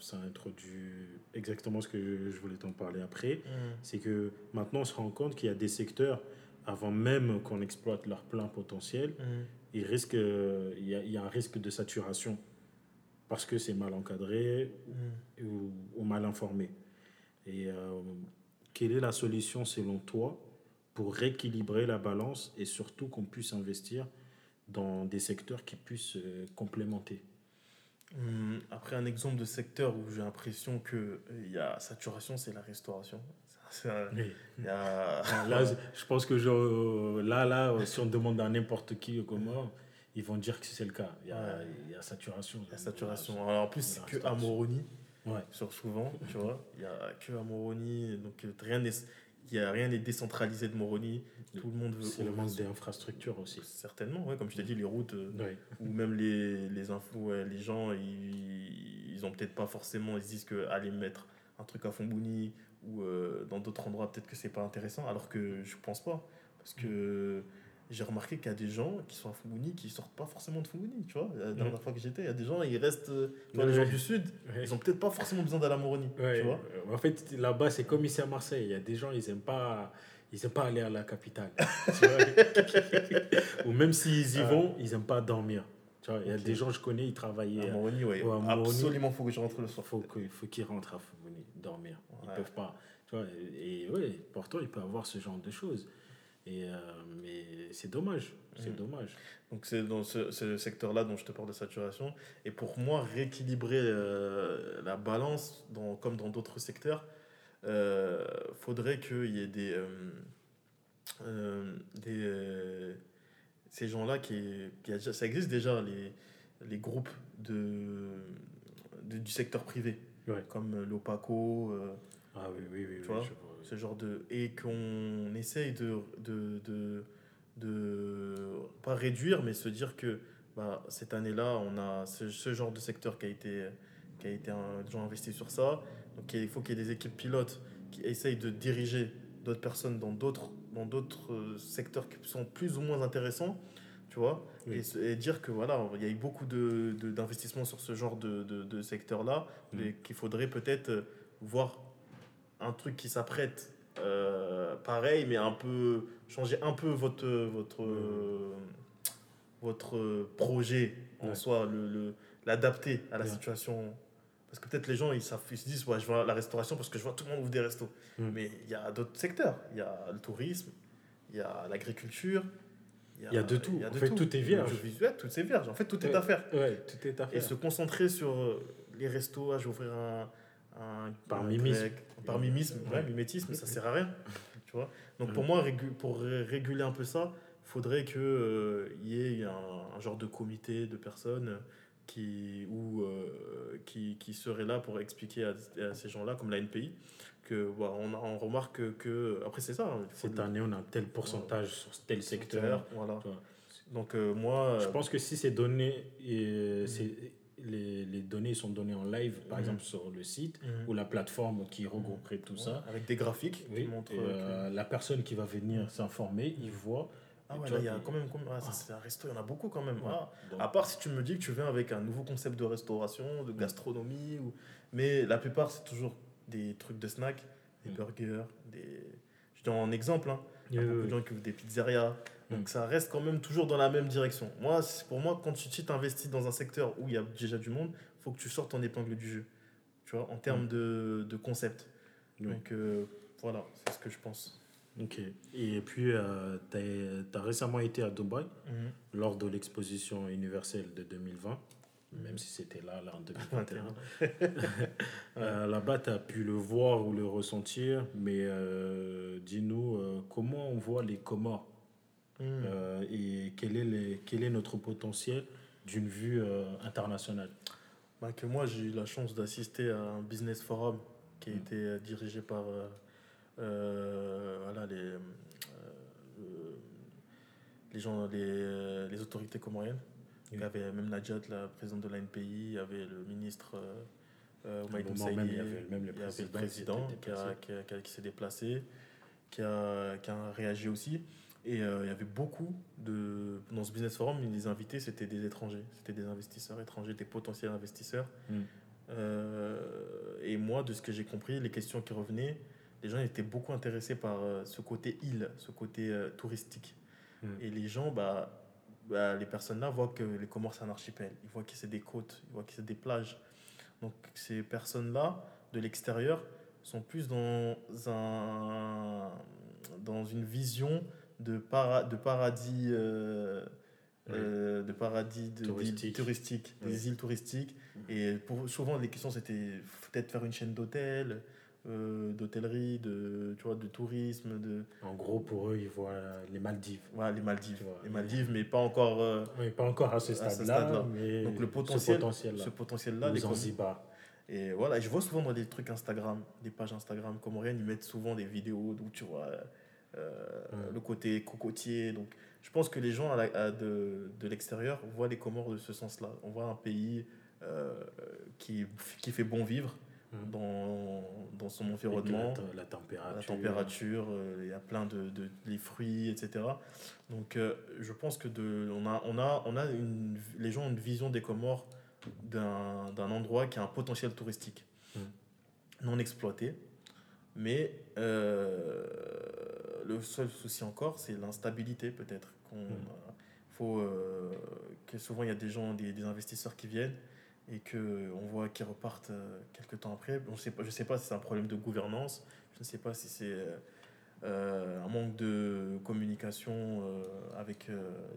ça introduit exactement ce que je voulais t'en parler après. Mm. C'est que maintenant, on se rend compte qu'il y a des secteurs, avant même qu'on exploite leur plein potentiel, il, risque, il, y a, il y a un risque de saturation parce que c'est mal encadré ou, ou, mal informé. Et euh, quelle est la solution selon toi pour rééquilibrer la balance et surtout qu'on puisse investir dans des secteurs qui puissent euh, complémenter? Après, un exemple de secteur où j'ai l'impression qu'il euh, y a saturation, c'est la restauration. y a... là, je pense que je, là, là, si on demande à n'importe qui comment ils vont dire que c'est le cas. Il y a, il y a saturation. Il y a saturation. Alors en plus, c'est que à Moroni. Ouais. Sur souvent, tu vois. Il n'y a que à Moroni. Donc rien n'est. Il n'y a rien n'est décentralisé de Moroni. Tout le monde veut. C'est le manque d'infrastructures aussi. Certainement, ouais, comme je t'ai dit, les routes, euh, ou même les, les infos, les gens, ils, ils ont peut-être pas forcément, ils se disent que aller mettre un truc à Fonbouni ou euh, dans d'autres endroits, peut-être que c'est pas intéressant, alors que je pense pas. Parce que j'ai remarqué qu'il y a des gens qui sont à Fougouni qui sortent pas forcément de Fougouni, tu vois. La dernière fois que j'étais, il y a des gens, ils restent, euh, tu vois, les gens du Sud, ils ont peut-être pas forcément besoin d'aller à Moroni, tu vois. En fait, là-bas, c'est comme ici à Marseille, il y a des gens, ils aiment pas, ils aiment pas aller à la capitale, Ou même s'ils y vont, ils aiment pas dormir. Tu vois, il y a des gens, je connais, ils travaillaient à Moroni, oui. Absolument, faut que je rentre le soir. Faut faut qu'ils rentrent à Fougouni, dormir. Ils peuvent pas Tu vois, et, ouais, pourtant, il peut avoir ce genre de choses. Et, euh, mais c'est dommage, c'est Mm. dommage. Donc c'est dans ce, ce secteur-là dont je te parle de saturation. Et pour moi, rééquilibrer euh, la balance, dans, comme dans d'autres secteurs, euh, faudrait qu'il y ait des, euh, des ces gens-là qui, qui a déjà- ça existe déjà les, les groupes de, de- du secteur privé, Ouais. comme l'OPACO. Ah oui, oui, oui. Tu oui, vois, je vois. Ce genre de et qu'on essaye de, de, de, de pas réduire mais se dire que bah, cette année-là on a ce, ce genre de secteur qui a été qui a été un, gens investis sur ça donc il faut qu'il y ait des équipes pilotes qui essayent de diriger d'autres personnes dans d'autres dans d'autres euh, secteurs qui sont plus ou moins intéressants tu vois Oui. et, dire que voilà il y a eu beaucoup de de- d'investissements sur ce genre de, de, de secteur là Mm. mais qu'il faudrait peut-être euh, voir un truc qui s'apprête euh, pareil, mais un peu changer un peu votre votre euh, votre projet en Ouais. soi, le, l'adapter à la Ouais. situation. Parce que peut-être les gens ils, savent, ils se disent ouais, je vois la restauration parce que je vois tout le monde ouvre des restos. Mm. Mais il y a d'autres secteurs. Il y a le tourisme, il y a l'agriculture. Il y a de tout. il y a En fait, tout est vierge. Tout est vierge. En fait, tout est à faire Ouais, tout est à et se concentrer sur euh, les restos, je vais ouvrir un, un Par un mimisme. grec, par mimisme, ouais, Ouais. mimétisme, ça sert à rien, tu vois. Donc pour moi, régu- pour ré- réguler un peu ça, il faudrait qu'il y ait un, un genre de comité de personnes qui, ou, euh, qui, qui seraient là pour expliquer à, à ces gens-là, comme la NPI, que voilà, on, a- on remarque que, après c'est ça, hein, Cette année, on a tel pourcentage sur tel secteur. voilà. Donc euh, moi, Je pense que si ces données, les, les données sont données en live, par Mhm. exemple sur le site, Mhm. ou la plateforme qui regrouperait tout ça, avec des graphiques oui, qui montrent et, que- euh, la personne qui va venir s'informer, il voit. Ah ouais, là, il y a quand même, ah, Ah. c'est un resto, il y en a beaucoup quand même. Ouais. Ah. Donc, À part si tu me dis que tu viens avec un nouveau concept de restauration, de gastronomie, ou... mais la plupart, c'est toujours des trucs de snack, des Mm. burgers, des... Je donne un exemple, hein. il y a beaucoup de gens qui ouvrent des pizzerias, donc Mm. ça reste quand même toujours dans la même direction. Moi, pour moi, quand tu t'investis dans un secteur où il y a déjà du monde, il faut que tu sortes ton épingle du jeu, tu vois, en termes Mm. de, de concept. Oui. Donc euh, voilà, c'est ce que je pense. Ok. Et puis, tu as, récemment été à Dubaï lors de l'exposition universelle de 2020, même Mhm. si c'était là, là en 2021. Euh, Là-bas, tu as pu le voir ou le ressentir, mais euh, dis-nous euh, comment on voit les Comores Mm. euh, et quel est, les, quel est notre potentiel d'une vue euh, internationale? Bah, que moi, j'ai eu la chance d'assister à un business forum qui a Mm. été euh, dirigé par voilà, les, les gens, les, les autorités comoriennes. Il y avait même Najat, la présidente de l'ANPI, il y avait le ministre euh, Moussaïdi, il y avait même le président, qui qui, qui, qui s'est déplacé, qui a, qui a réagi aussi. Et euh, il y avait beaucoup de. Dans ce business forum, les invités, c'était des étrangers. C'était des investisseurs étrangers, des potentiels investisseurs. Mm. Euh, et moi, de ce que j'ai compris, les questions qui revenaient, les gens étaient beaucoup intéressés par euh, ce côté île, ce côté touristique. Mm. Et les gens, bah, bah, les personnes là voient que les Comores, c'est un archipel. Ils voient que c'est des côtes, ils voient que c'est des plages. Donc ces personnes-là, de l'extérieur, sont plus dans, un, dans une vision de, para, de paradis. euh, Oui. euh, de paradis de, Touristique. touristiques, Oui. des îles touristiques. Et pour, souvent, les questions, c'était peut-être faire une chaîne d'hôtels, euh, d'hôtellerie, de, tu vois, de tourisme, de En gros, pour eux, ils voient les Maldives. voilà, les Maldives. Les Maldives, mais pas encore euh, Oui, pas encore à ce ce stade-là, Donc le ce potentiel- potentiel-là. ce potentiel-là. Ou les Com- Zanzibar. Et voilà, je vois souvent dans des trucs Instagram, des pages Instagram comoriennes, ils mettent souvent des vidéos où tu vois euh, Ouais. le côté cocotier. Donc je pense que les gens à la- à de, de l'extérieur voient les Comores de ce sens-là. On voit un pays euh, qui, qui fait bon vivre Mhm. dans, dans son environnement. La, la température. La température, euh, il y a plein de, de les fruits, etc. Donc, euh, je pense que de, on a, on a, on a une, les gens ont une vision des Comores d'un d'un endroit qui a un potentiel touristique Mm. non exploité. Mais euh, le seul souci encore, c'est l'instabilité peut-être. qu'on Mm. a- faut euh, que souvent il y a des gens, des, des investisseurs qui viennent et qu'on voit qu'ils repartent quelques temps après. je ne sais, pas, je sais pas si c'est un problème de gouvernance, je ne sais pas si c'est un manque de communication avec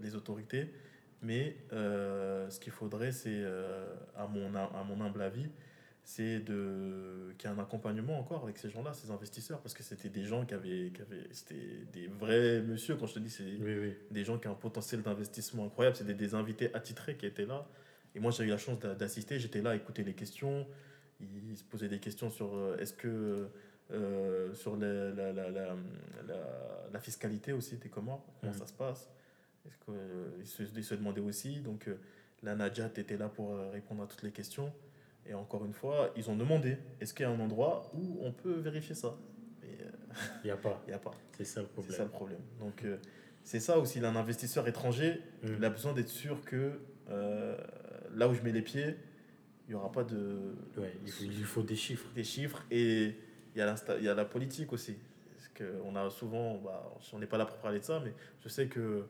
les autorités, mais ce qu'il faudrait, c'est, à, mon, à mon humble avis, c'est de qu'il y ait un accompagnement encore avec ces gens-là, ces investisseurs, parce que c'était des gens qui avaient, qui avaient c'était des vrais monsieur, quand je te dis, c'est des gens qui ont un potentiel d'investissement incroyable, c'est des, invités attitrés qui étaient là. Et moi, j'ai eu la chance d'assister, j'étais là à écouter les questions, ils se posaient des questions sur euh, est-ce que euh, sur la, la, la, la, fiscalité aussi des Comores, comment mmh. ça se passe? Est-ce que, euh, ils, se, ils, se, demandaient aussi. Donc, la Najat était là pour répondre à toutes les questions. Et encore une fois, ils ont demandé est-ce qu'il y a un endroit où on peut vérifier ça? Mais euh, il n'y a pas. Il y a pas. C'est ça le problème. C'est ça le problème. Donc, euh, c'est ça aussi, un investisseur étranger, mm. il a besoin d'être sûr que euh, là où je mets les pieds, il n'y aura pas de. Ouais, il, faut, des chiffres. Des chiffres. Et il y, a il y a la politique aussi. Parce qu'on a souvent. Bah, on n'est pas là pour parler de ça, mais je sais que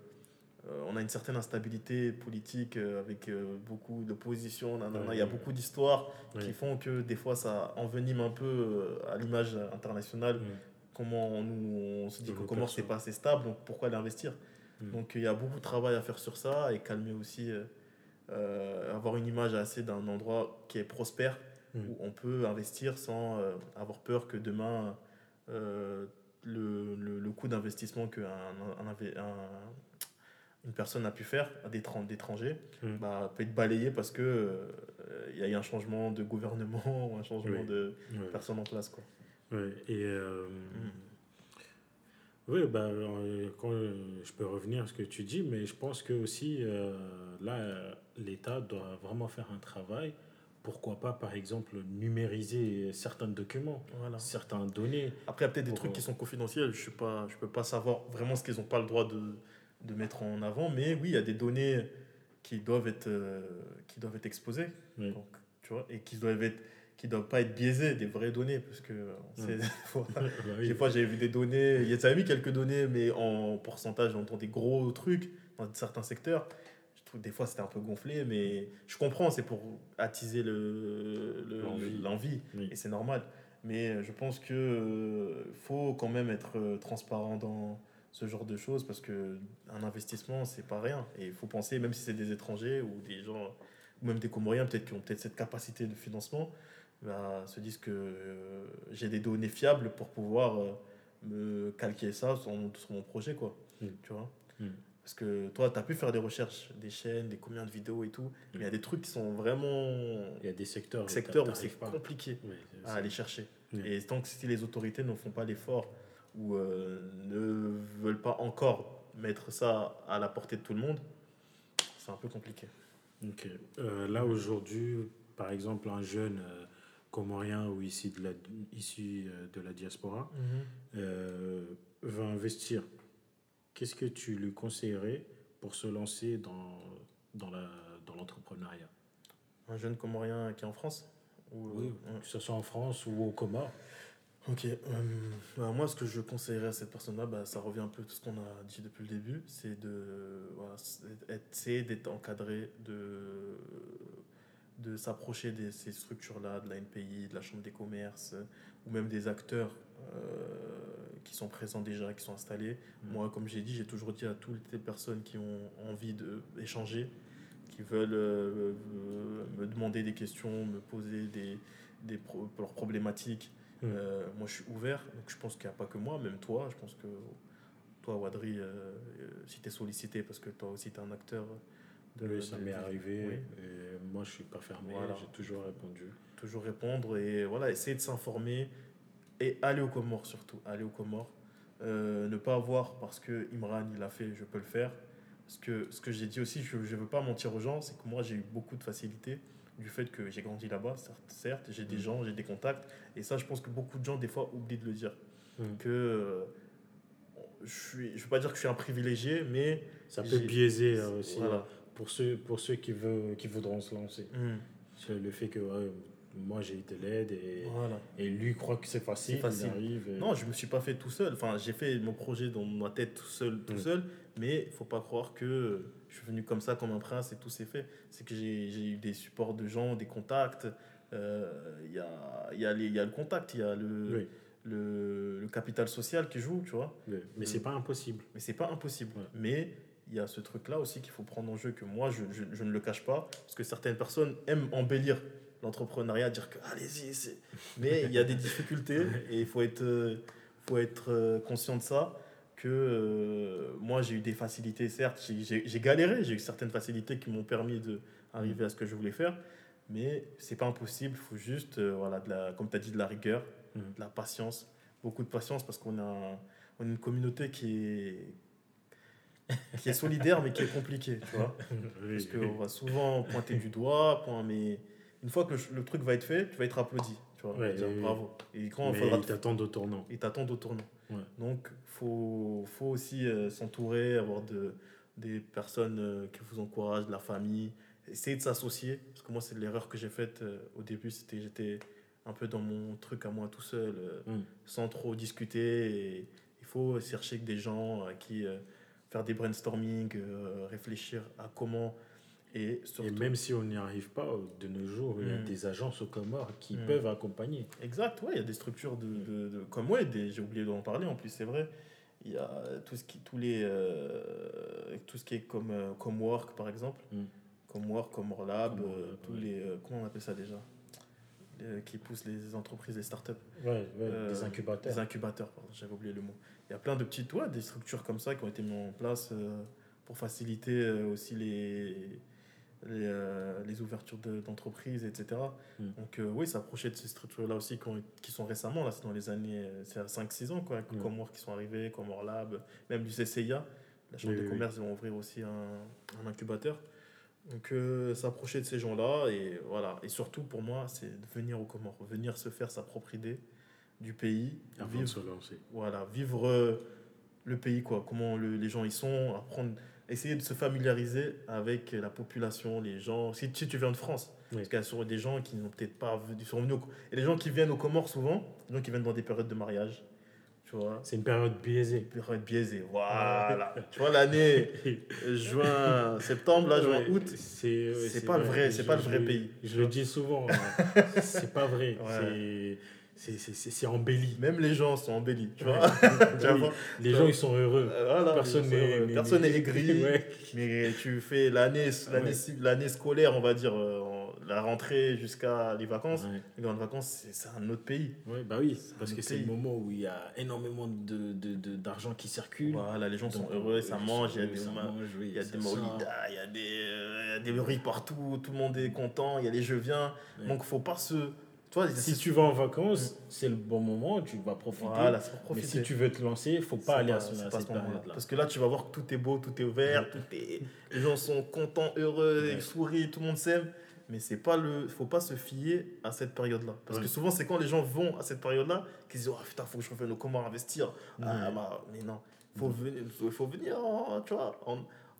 on a une certaine instabilité politique euh, avec euh, beaucoup d'opposition. Il y a beaucoup d'histoires qui font que des fois ça envenime un peu à l'image internationale. Comment on, nous, on se dit que comment c'est pas assez stable, donc pourquoi l'investir? Donc il y a beaucoup de travail à faire sur ça et calmer aussi, avoir une image assez d'un endroit qui est prospère où on peut investir sans avoir peur que demain le, le, coût d'investissement qu'un un, un, une personne a pu faire à des d'étrangers hmm. bah, peut être balayé parce que il euh, y a eu un changement de gouvernement ou un changement de personne en place quoi. et euh, hmm. oui bah euh, quand, je peux revenir à ce que tu dis mais je pense que aussi là l'État doit vraiment faire un travail pourquoi pas, par exemple, numériser certains documents, voilà. certaines données. Après, il y a peut-être des trucs qui sont confidentiels. Je ne peux pas savoir vraiment ce qu'ils n'ont pas le droit de, de mettre en avant. Mais oui, il y a des données qui doivent être, euh, qui doivent être exposées. Donc, tu vois, et qui doivent être qui doivent pas être biaisées, des vraies données, parce que des fois, bah fois j'ai vu des données, il y a mis quelques données, mais en pourcentage, j'entends des gros trucs dans certains secteurs. Je trouve des fois c'était un peu gonflé, mais je comprends, c'est pour attiser l'envie, le, et c'est normal. Mais je pense que euh, faut quand même être euh, transparent dans, ce genre de choses parce que un investissement c'est pas rien. Et il faut penser même si c'est des étrangers ou des gens ou même des Comoriens peut-être qui ont peut-être cette capacité de financement bah, se disent que euh, j'ai des données fiables pour pouvoir euh, me calquer ça sur mon, sur mon projet quoi. Mm. tu vois? Mm. parce que toi tu as pu faire des recherches des chaînes des combien de vidéos et tout mm. mais il y a des trucs qui sont vraiment il y a des secteurs secteurs où c'est compliqué à aller chercher. Et tant que si les autorités ne font pas l'effort ou euh, ne veulent pas encore mettre ça à la portée de tout le monde, c'est un peu compliqué. Ok. Euh, là, aujourd'hui, par exemple, un jeune euh, comorien ou ici de la, issu de la diaspora mhm. va investir. Qu'est-ce que tu lui conseillerais pour se lancer dans, dans, la, dans l'entrepreneuriat? Un jeune comorien qui est en France Oui, que ce soit en France ou au Comores. Ok, euh, moi ce que je conseillerais à cette personne-là, bah, ça revient un peu à tout ce qu'on a dit depuis le début, c'est de voilà, d'être encadré, de, de s'approcher de ces structures-là, de la NPI, de la Chambre des commerces, ou même des acteurs euh, qui sont présents déjà, qui sont installés. Mm. Moi, comme j'ai dit, j'ai toujours dit à toutes les personnes qui ont envie d'échanger, qui veulent euh, me demander des questions, me poser des, des leurs problématiques, Mm. Euh, moi, je suis ouvert, donc je pense qu'il n'y a pas que moi, même toi. Je pense que toi, Wadri, euh, euh, si tu es sollicité, parce que toi aussi, tu es un acteur. De, oui, ça m'est arrivé. Et moi, je suis pas fermé. J'ai toujours répondu. Toujours répondre et voilà, essayer de s'informer et aller aux Comores surtout. Aller aux Comores. ne pas avoir parce que Imran il a fait, je peux le faire. Parce que ce que j'ai dit aussi, je ne veux pas mentir aux gens, c'est que moi j'ai eu beaucoup de facilité du fait que j'ai grandi là-bas, certes, j'ai des mm. gens, j'ai des contacts, et ça, je pense que beaucoup de gens, des fois, oublient de le dire. Mm. Que euh, je suis, je veux pas dire que je suis un privilégié, mais. Ça peut biaiser euh, aussi pour, ceux, pour ceux qui, veulent, qui voudront se lancer. Mm. Le fait que moi j'ai eu de l'aide et, et lui croit que c'est facile, facile. arrive Non, je me suis pas fait tout seul. Enfin, j'ai fait mon projet dans ma tête tout seul, tout mm. seul, mais il faut pas croire que je suis venu comme ça, comme un prince et tout s'est fait. C'est que j'ai eu des supports de gens, des contacts. Euh, il y, a, y, a y a le contact, il y a le, le, le, capital social qui joue, tu vois. Mais, mais c'est pas impossible. Mais c'est pas impossible. Mais il y a ce truc-là aussi qu'il faut prendre en jeu, que moi, je, je, je, ne le cache pas, parce que certaines personnes aiment embellir l'entrepreneuriat, dire que allez-y, mais il y a des difficultés et il faut être, faut être euh, conscient de ça. Que euh, moi, j'ai eu des facilités, certes, j'ai galéré, j'ai eu certaines facilités qui m'ont permis d'arriver à ce que je voulais faire, mais c'est pas impossible, il faut juste, euh, voilà, de la, comme tu as dit, de la rigueur, mmh. de la patience, beaucoup de patience parce qu'on a, on a une communauté qui est, qui est solidaire mais qui est compliquée, tu vois. Parce qu'on va souvent pointer du doigt, point, mais une fois que le, truc va être fait, tu vas être applaudi. Tu vois, bravo. Et quand il faudra. Ils t'attendent au tournant. Ils t'attendent au tournant. Donc, il faut, faut aussi euh, s'entourer, avoir de, des personnes euh, qui vous encouragent, de la famille. Essayer de s'associer. Parce que moi, c'est l'erreur que j'ai faite euh, au début. C'était j'étais un peu dans mon truc à moi tout seul, mm. sans trop discuter. Il faut chercher des gens qui faire des brainstorming, réfléchir à comment et, même si on n'y arrive pas de nos jours, il y a mm. des agences au Comores qui mm. peuvent accompagner. Exact, ouais, il y a des structures de, de, de comme ouais, j'ai oublié d'en parler en plus, c'est vrai. Il y a tout ce qui, tous les, euh, tout ce qui est comme, euh, comme Work par exemple, mm. comme Work, comme Orlab, euh, tous les, comment on appelle ça déjà? Qui poussent les entreprises, les startups. Ouais, ouais des incubateurs. Des incubateurs, j'avais oublié le mot. Il y a plein de petites, ouais, des structures comme ça qui ont été mises en place pour faciliter aussi les, les, euh, les ouvertures d'entreprises, etc. Mm. Donc euh, oui, s'approcher de ces structures-là aussi qui, qui, sont récemment, là, c'est dans les années, euh, c'est 5-6 ans, quoi, mm. Comores qui sont arrivés, Comore Lab, même du CCIA, la Chambre de commerce, ils vont ouvrir aussi un, un incubateur. Donc s'approcher de ces gens-là, et voilà. Et surtout pour moi, c'est de venir au Comores, venir se faire sa propre idée du pays. Avant vivre, de se lancer. Voilà, vivre le pays, quoi, comment les gens y sont, apprendre essayer de se familiariser avec la population, les gens. Si, tu viens de France, parce qu'il y a des gens qui n'ont peut-être pas vu, sont venus Et les gens qui viennent aux Comores souvent, les gens qui viennent dans des périodes de mariage. Tu vois C'est une période biaisée. Une période biaisée, voilà. tu vois, l'année juin, septembre, là, juin, août, c'est pas, le vrai, c'est pas le vrai pays. Je le dis souvent, hein. c'est pas vrai. C'est c'est embelli. Même les gens sont embellis, tu vois. les gens, ils sont heureux. Euh, personne n'est aigri. Mais tu fais l'année l'année scolaire, on va dire, euh, la rentrée jusqu'à les vacances. Les grandes vacances, c'est un autre pays. Ouais, bah oui, parce que c'est le moment où il y a énormément d'argent de, de, qui circule. Voilà, les gens sont heureux, ça mange, il y a des, il y a des il y a des, euh, des riz partout, tout le monde est content, il y a les jeux viens. Donc, faut pas se si tu vas en vacances, c'est le bon moment, tu vas profiter. Voilà, Mais si tu veux te lancer, il faut pas aller à, ce, cette période-là. Parce que là, tu vas voir que tout est beau, tout est ouvert, tout est... les gens sont contents, heureux, ils sourient, tout le monde s'aime. Mais c'est pas le, faut pas se fier à cette période-là. Parce que souvent, c'est quand les gens vont à cette période-là qu'ils disent, oh putain, faut que je revienne, comment investir. Ah, bah, mais non, faut venir, faut venir, tu vois,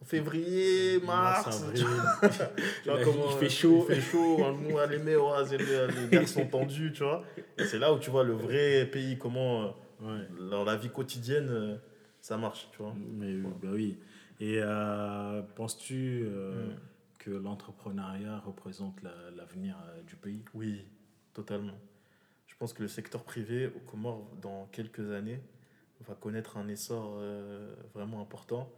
février, mars. il fait chaud. Il fait chaud, on les gars sont tendus, tu vois. Et c'est là où tu vois le vrai pays, comment euh, dans la vie quotidienne euh, ça marche, tu vois. Mais bah oui. Et euh, penses-tu mm. que l'entrepreneuriat représente l'avenir du pays? Oui, totalement. Je pense que le secteur privé au Comores, dans quelques années, va connaître un essor vraiment important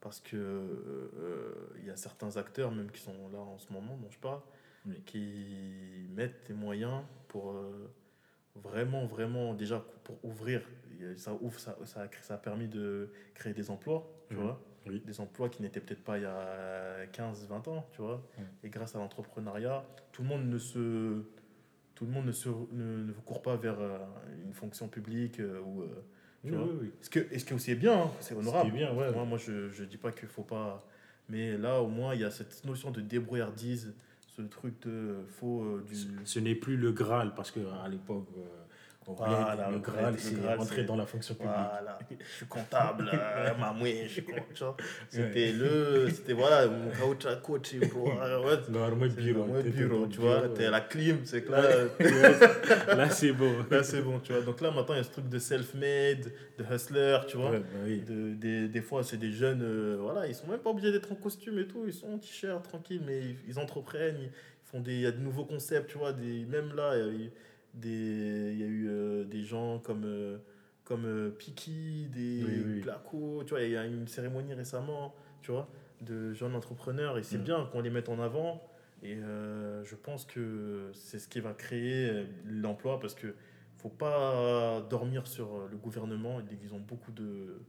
parce que euh, il y a certains acteurs même qui sont là en ce moment dont je parle qui mettent des moyens pour euh, vraiment vraiment déjà pour ouvrir. Ça ouvre ça, ça, ça a permis de créer des emplois tu mhm. vois. Des emplois qui n'étaient peut-être pas il y a 15 20 ans tu vois. Et grâce à l'entrepreneuriat tout le monde ne se tout le monde ne se ne, ne court pas vers euh, une fonction publique ou oui, Ce, que, ce qui aussi est bien, hein, c'est honorable. bien, ouais. Moi, moi je ne dis pas qu'il faut pas. Mais là, au moins, il y a cette notion de débrouillardise, ce truc de faux. Euh, du... Ce, n'est plus le Graal, parce qu'à l'époque, euh, Voilà, le Graal, c'est rentrer dans la fonction publique. Voilà, je suis comptable, euh, ma mouille, je suis comptable. C'était le. C'était voilà, mon coach à coach. Le bureau. Le bureau, tu vois. T'es la clim, c'est que là. là, c'est bon. Là, c'est bon, tu vois. Donc là, maintenant, il y a ce truc de self-made, de hustler, tu vois. Bah oui. de, des, des fois, c'est des jeunes, euh, voilà, ils sont même pas obligés d'être en costume et tout. Ils sont en t-shirt, tranquille, mais ils, entreprennent, ils font des. Il y a de nouveaux concepts, tu vois. Des, même là, des, il y a eu euh, des gens comme, euh, comme euh, Piki, des oui, tu vois, il y a une cérémonie récemment, tu vois, de jeunes entrepreneurs, et c'est mm. bien qu'on les mette en avant, et je pense que c'est ce qui va créer l'emploi, parce que faut pas dormir sur le gouvernement, ils ont beaucoup de,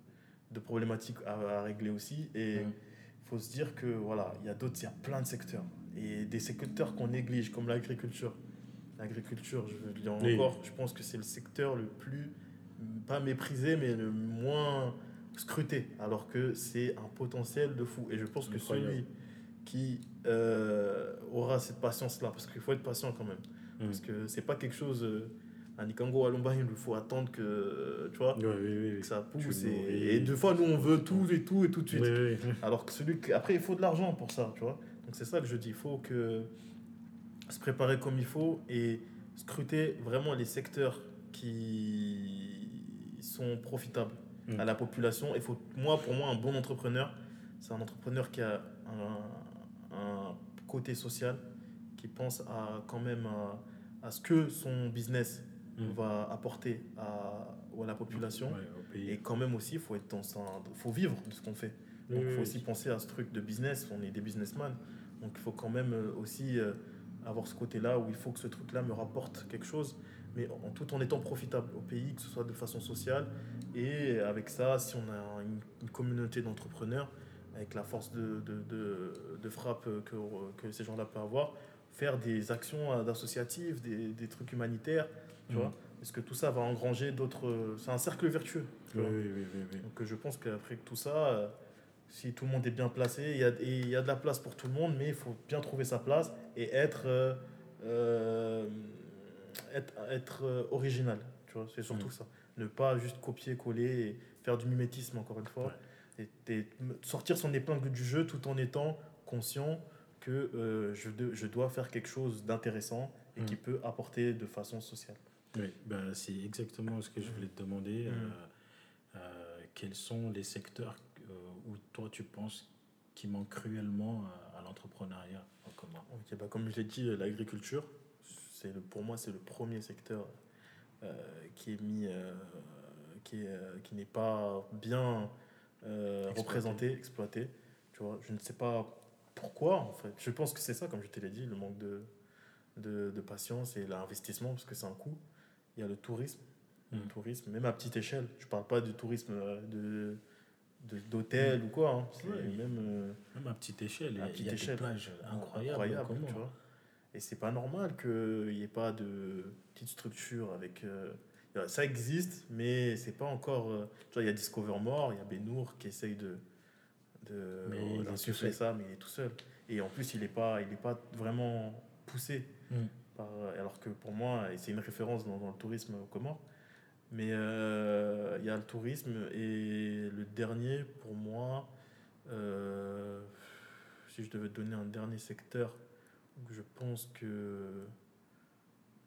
de problématiques à, régler aussi, et il mm. faut se dire que voilà, il y a d'autres, il y a plein de secteurs, et des secteurs qu'on néglige, comme l'agriculture l'agriculture, je veux dire encore, je pense que c'est le secteur le plus, pas méprisé, mais le moins scruté, alors que c'est un potentiel de fou. Et je pense que celui qui euh, aura cette patience-là, parce qu'il faut être patient quand même, mm. parce que c'est pas quelque chose. Euh, à Nikango, à Lomba, il faut attendre que, tu vois, que ça pousse. Et, et, deux fois, nous, on veut tout et tout et tout de suite. Alors que celui après, il faut de l'argent pour ça, tu vois. Donc c'est ça que je dis. Il faut que se préparer comme il faut et scruter vraiment les secteurs qui sont profitables à la population. Il faut, moi, pour moi, un bon entrepreneur, c'est un entrepreneur qui a un, côté social, qui pense à quand même à, ce que son business mm. va apporter à, à la population. et quand même aussi, il faut être dans faut vivre de ce qu'on fait. Donc, il faut aussi penser à ce truc de business. On est des businessmen. Donc, il faut quand même euh, aussi euh, avoir ce côté-là où il faut que ce truc-là me rapporte quelque chose, mais en, tout en étant profitable au pays, que ce soit de façon sociale. Et avec ça, si on a une, communauté d'entrepreneurs, avec la force de, de, de, frappe que, que ces gens-là peuvent avoir, faire des actions d'associatives, des, des, trucs humanitaires, tu mmh. vois parce que tout ça va engranger d'autres. C'est un cercle vertueux. Oui, oui, oui, Donc je pense qu'après tout ça, si tout le monde est bien placé, il y, a, il y a de la place pour tout le monde, mais il faut bien trouver sa place et être, euh, euh, être, être euh, original. Tu vois, c'est surtout mm. ça. Ne pas juste copier-coller et faire du mimétisme, encore une fois. Et, sortir son épingle du jeu tout en étant conscient que je, je, dois faire quelque chose d'intéressant et qui mm. peut apporter de façon sociale. Oui, ben, c'est exactement ce que je voulais te demander. Mm. quels sont les secteurs où toi tu penses qui manque cruellement à, l'entrepreneuriat en commun? Bah, Comme je l'ai dit, l'agriculture, c'est le, pour moi, c'est le premier secteur euh, qui est mis, euh, qui, est, euh, qui n'est pas bien représenté, exploité. Tu vois, je ne sais pas pourquoi, en fait. Je pense que c'est ça, comme je te l'ai dit, le manque de, de, de patience et l'investissement, parce que c'est un coût. Il y a le tourisme, le mm. tourisme, même à petite échelle. Je ne parle pas du tourisme de d'hôtel ou quoi. Hein. même, euh, même à petite échelle, à petite y a échelle. des plages incroyables. Incroyable, tu vois. Et c'est pas normal qu'il n'y ait pas de petite structure avec. Euh, ça existe, mais c'est pas encore. Euh, tu vois, il y a Discover More, il y a Benour qui essaye de. de mais ça, mais il est tout seul. Et en plus, il n'est pas, il est pas vraiment poussé. Mm. Par, alors que pour moi, c'est une référence dans, dans le tourisme au Comores mais euh, il y a le tourisme et le dernier, pour moi, euh, si je devais donner un dernier secteur, je pense que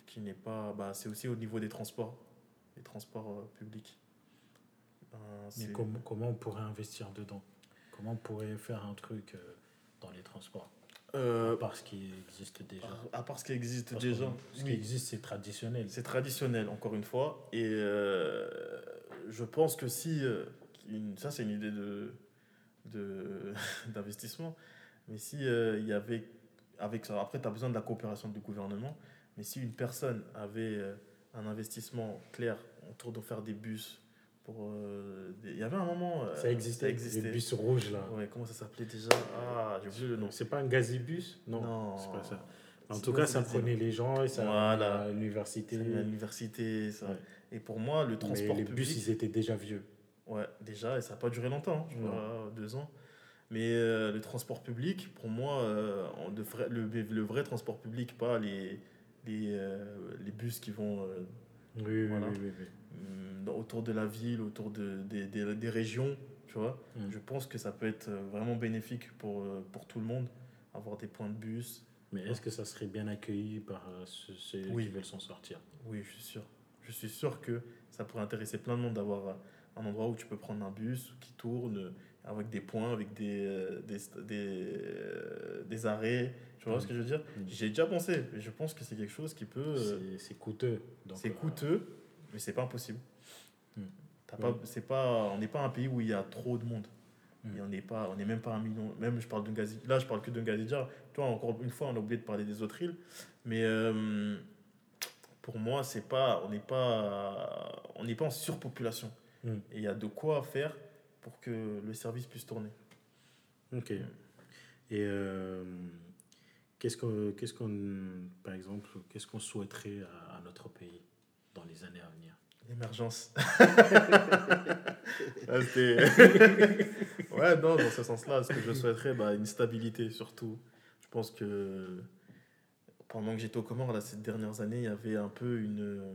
qui n'est pas, bah, c'est aussi au niveau des transports, les transports euh, publics. Ben, Mais comment on pourrait investir dedans? Comment on pourrait faire un truc dans les transports? Euh, à part ce qui existe déjà. À part ce qui existe déjà. Ce qui existe, c'est traditionnel. C'est traditionnel, encore une fois. Et euh, je pense que si. Euh, ça, c'est une idée de, d'investissement. Mais si il y avait. Avec ça, après, tu as besoin de la coopération du gouvernement. Mais si une personne avait un investissement clair autour de faire des bus, euh, il y avait un moment. Euh, ça existait. Ça existait. Bus rouges, là. Ouais, comment ça s'appelait déjà? Ah, j'ai oublié le nom. C'est pas un gazibus? Non, non c'est pas ça. En tout cas, ça prenait les gens et ça voilà. à l'université. À l'université, ça. Et pour moi, le transport les bus, ils étaient déjà vieux. Ouais, déjà, et ça n'a pas duré longtemps, je crois, deux ans. Mais euh, le transport public, pour moi, de vrai, le, le, vrai transport public, pas les, les, les bus qui vont Oui, voilà. oui, oui, oui, autour de la ville, autour de, des, des, des régions, tu vois. Mm. Je pense que ça peut être euh, vraiment bénéfique pour, euh, pour tout le monde, avoir des points de bus. Mais est-ce que ça serait bien accueilli par euh, ceux, qui veulent s'en sortir? Oui, je suis sûr. Je suis sûr que ça pourrait intéresser plein de monde d'avoir un endroit où tu peux prendre un bus qui tourne avec des points, avec des, des, des, des, arrêts. Tu vois ce que je veux dire? Mm. J'ai déjà pensé. Mais je pense que c'est quelque chose qui peut. C'est coûteux. C'est coûteux, mais c'est pas impossible pas, c'est pas, on n'est pas un pays où il y a trop de monde. Hmm. Et on n'est pas, on n'est même pas un million. Même je parle d'un Là, je parle que d'un Gazidja. Toi, encore une fois, on a oublié de parler des autres îles. Mais euh, pour moi, c'est pas, on n'est pas, on n'est pas en surpopulation. Hmm. Et il y a de quoi faire pour que le service puisse tourner. Ok. Et euh, qu'est-ce qu'on, qu'est-ce qu'on, par exemple, qu'est-ce qu'on souhaiterait à notre pays? Dans les années à venir Émergence. Ah, ouais, non, dans ce sens-là, ce que je souhaiterais, bah, une stabilité surtout. Je pense que pendant que j'étais au Comores, là, ces dernières années, il y avait un peu une,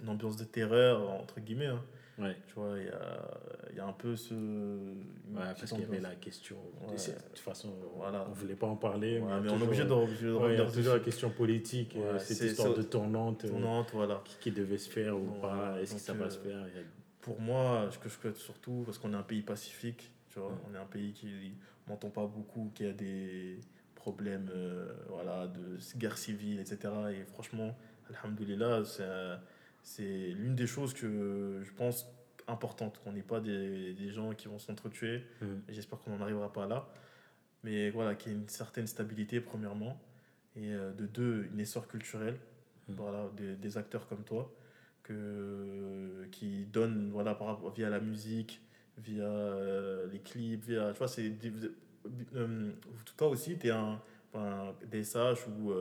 une ambiance de terreur, entre guillemets. Hein. Ouais. Tu vois, il y a, y a, un peu ce. Ouais, parce qu'il y avait la question. De toute façon, voilà. on ne voulait pas en parler. mais, on est obligé de, Il y a toujours la question politique, euh, cette histoire de tournante. Euh, voilà. Qui, devait se faire ou pas, est-ce que ça va se euh, faire Pour moi, ce que je souhaite surtout, parce qu'on est un pays pacifique, tu vois, on est un pays qui n'entend pas beaucoup, qui a des problèmes voilà, de guerre civile, etc. Et franchement, Alhamdoulilah, c'est c'est l'une des choses que je pense importante, qu'on n'ait pas des, des, gens qui vont s'entretuer. Mm. Et j'espère qu'on n'en arrivera pas là. Mais voilà, qu'il y ait une certaine stabilité, premièrement. Et euh, de deux, une essor culturelle. Mm. Voilà, des, des, acteurs comme toi que, qui donnent, voilà, par, via la musique, via euh, les clips, via. Tu vois, c'est. Euh, toi aussi, tu es un, un DSH ou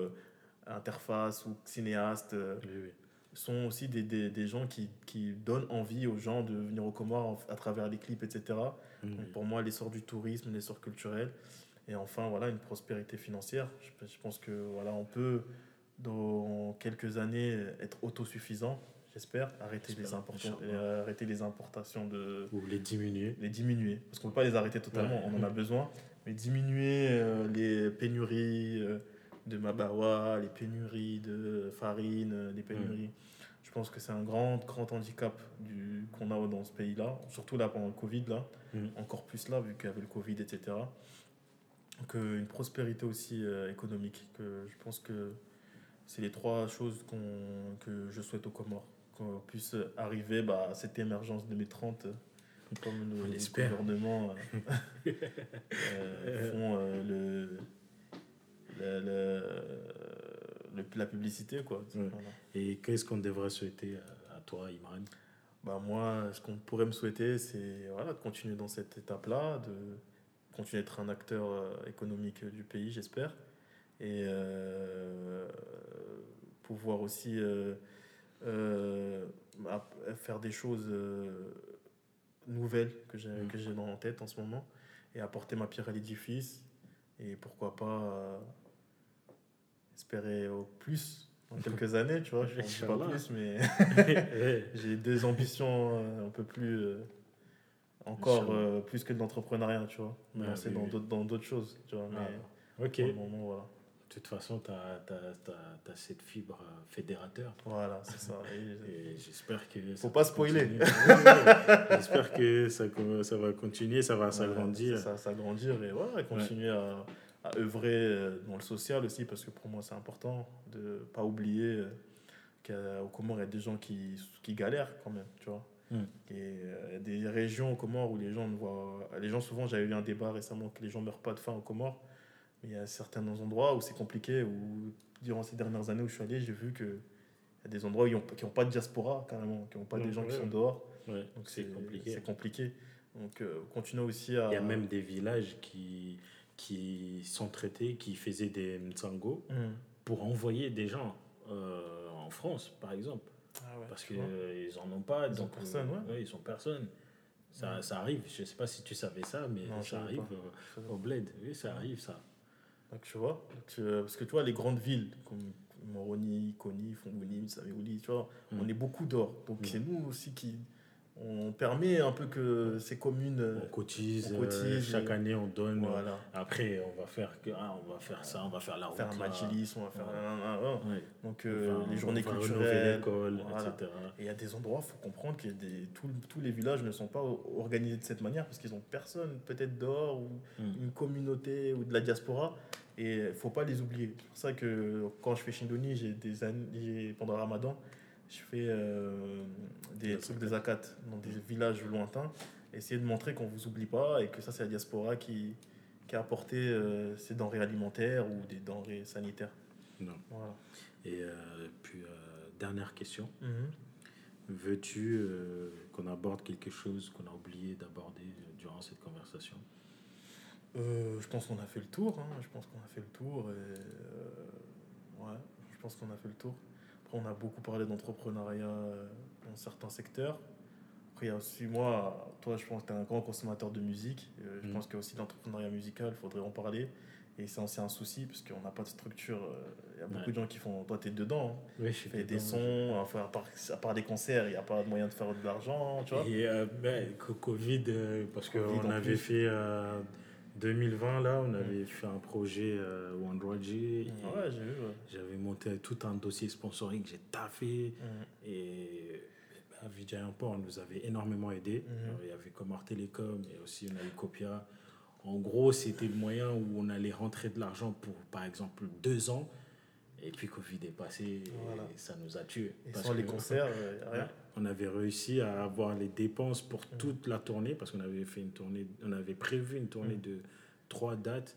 interface ou cinéaste. Oui, oui sont aussi des, des, des gens qui, qui, donnent envie aux gens de venir au Comores à travers les clips, etc. Mmh. pour moi, l'essor du tourisme, l'essor culturel. Et enfin, voilà, une prospérité financière. Je, je, pense que voilà, on peut, dans quelques années, être autosuffisant. J'espère arrêter les, arrêter les importations de. Ou les diminuer. Les diminuer. Parce qu'on ne peut pas les arrêter totalement, on en a besoin. Mais diminuer euh, les pénuries. Euh, de Mabawa, les pénuries de farine, les pénuries. Mm. Je pense que c'est un grand, grand handicap du, qu'on a dans ce pays-là, surtout là pendant le Covid, là, mm. encore plus là, vu qu'il y avait le Covid, etc. Donc, une prospérité aussi euh, économique. Que je pense que c'est les trois choses qu'on, que je souhaite aux Comores. Qu'on puisse arriver bah, à cette émergence 2030 comme le, gouvernement euh, euh, font le le, la publicité. Quoi. Et qu'est-ce qu'on devrait souhaiter à, toi, Imran? Bah Moi, ce qu'on pourrait me souhaiter, c'est voilà, de continuer dans cette étape-là, de continuer d'être un acteur euh, économique du pays, j'espère, et euh, pouvoir aussi euh, faire des choses nouvelles que j'ai j'ai dans tête en ce moment et apporter ma pierre à l'édifice. Et pourquoi pas espérer au plus dans quelques années, tu vois. Je sais pas plus, mais j'ai des ambitions euh, un peu plus. Euh, encore euh, plus que de l'entrepreneuriat, tu vois. Mais ah, c'est dans d'autres choses, tu vois. Ah, mais ok. moment, voilà. De toute façon, tu as, as, as, cette fibre fédérateur. Voilà, c'est ça. Et, j'espère que. Faut pas spoiler. j'espère que ça, ça va continuer, ça va s'agrandir. ça va s'agrandir et voilà, continuer à à œuvrer euh, dans le social aussi, parce que pour moi, c'est important de ne pas oublier euh, qu'au Comores, il y a des gens qui, qui galèrent quand même, tu vois. Hmm. Et euh, il y a des régions au Comores où les gens ne voient. Les gens, souvent, j'avais eu un débat récemment que les gens ne meurent pas de faim au Comores. Mais il y a certains endroits où c'est compliqué, où durant ces dernières années où je suis allé, j'ai vu qu'il y a des endroits où ils qui n'ont pas de diaspora, carrément, qui n'ont pas des gens qui sont dehors. Donc c'est compliqué. C'est compliqué. Donc, continuer aussi à. Il y a même des villages qui qui sont traités, qui faisaient des mtsango mm. pour envoyer des gens euh, en France, par exemple. Ah Parce qu'ils n'en ont pas. Ils donc, personne, euh, ils sont personne. Ça, mm. ça, arrive, je ne sais pas si tu savais ça, mais ça arrive euh, au bled. Oui, ça arrive, ça. Donc, tu vois, parce que tu vois, les grandes villes, comme Moroni, Koni, Fongouli, Saméouli, tu vois. On est beaucoup dehors. Donc c'est nous aussi qui on permet un peu que ces communes on cotise, euh, chaque année on donne voilà. après on va faire que ah, on va faire ça on va faire la route faire un machilis on va faire donc euh, les journées culturelles etc. et il y a des endroits faut comprendre que des, tous les villages ne sont pas organisés de cette manière parce qu'ils ont personne peut-être dehors ou hmm. une communauté ou de la diaspora et il faut pas les oublier c'est pour ça que quand je fais Shindoni j'ai des années pendant le Ramadan je fais euh, des trucs des akats dans des villages lointains. Essayer de montrer qu'on ne vous oublie pas et que ça, c'est la diaspora qui, qui a apporté euh, ces denrées alimentaires ou des denrées sanitaires. Non. Voilà. Et euh, puis, dernière question. Mhm. Veux-tu qu'on aborde quelque chose qu'on a oublié d'aborder durant cette conversation? Je pense qu'on a fait le tour. Hein. Je pense qu'on a fait le tour. Et, ouais, je pense qu'on a fait le tour on a beaucoup parlé d'entrepreneuriat euh, dans certains secteurs. Après, il y a aussi, moi, toi, je pense que tu es un grand consommateur de musique. Euh, je mm. pense qu'il y a aussi l'entrepreneuriat musical, il faudrait en parler. Et c'est aussi un souci, parce qu'on n'a pas de structure. Euh, il y a beaucoup de gens qui font. Toi, tu es dedans. Hein. Oui, je des sons. Enfin, à, part, à part des concerts, il n'y a pas de moyen de faire de l'argent. Tu vois Et ben, Covid, parce qu'on avait fait. 2020, là, on avait fait un projet euh, OneDroid Ouais, j'ai vu. J'avais monté tout un dossier sponsoring, j'ai taffé. Mm. Et bah, Vijay Import nous avait énormément aidé. Mm. il y avait Comar Telecom et aussi on a eu Copia. En gros, c'était le moyen où on allait rentrer de l'argent pour, par exemple, deux ans. Et puis Covid est passé et ça nous a tués. Et sans les concerts, euh, rien. On avait réussi à avoir les dépenses pour mm. toute la tournée parce qu'on avait fait une tournée, on avait prévu une tournée mm. de trois dates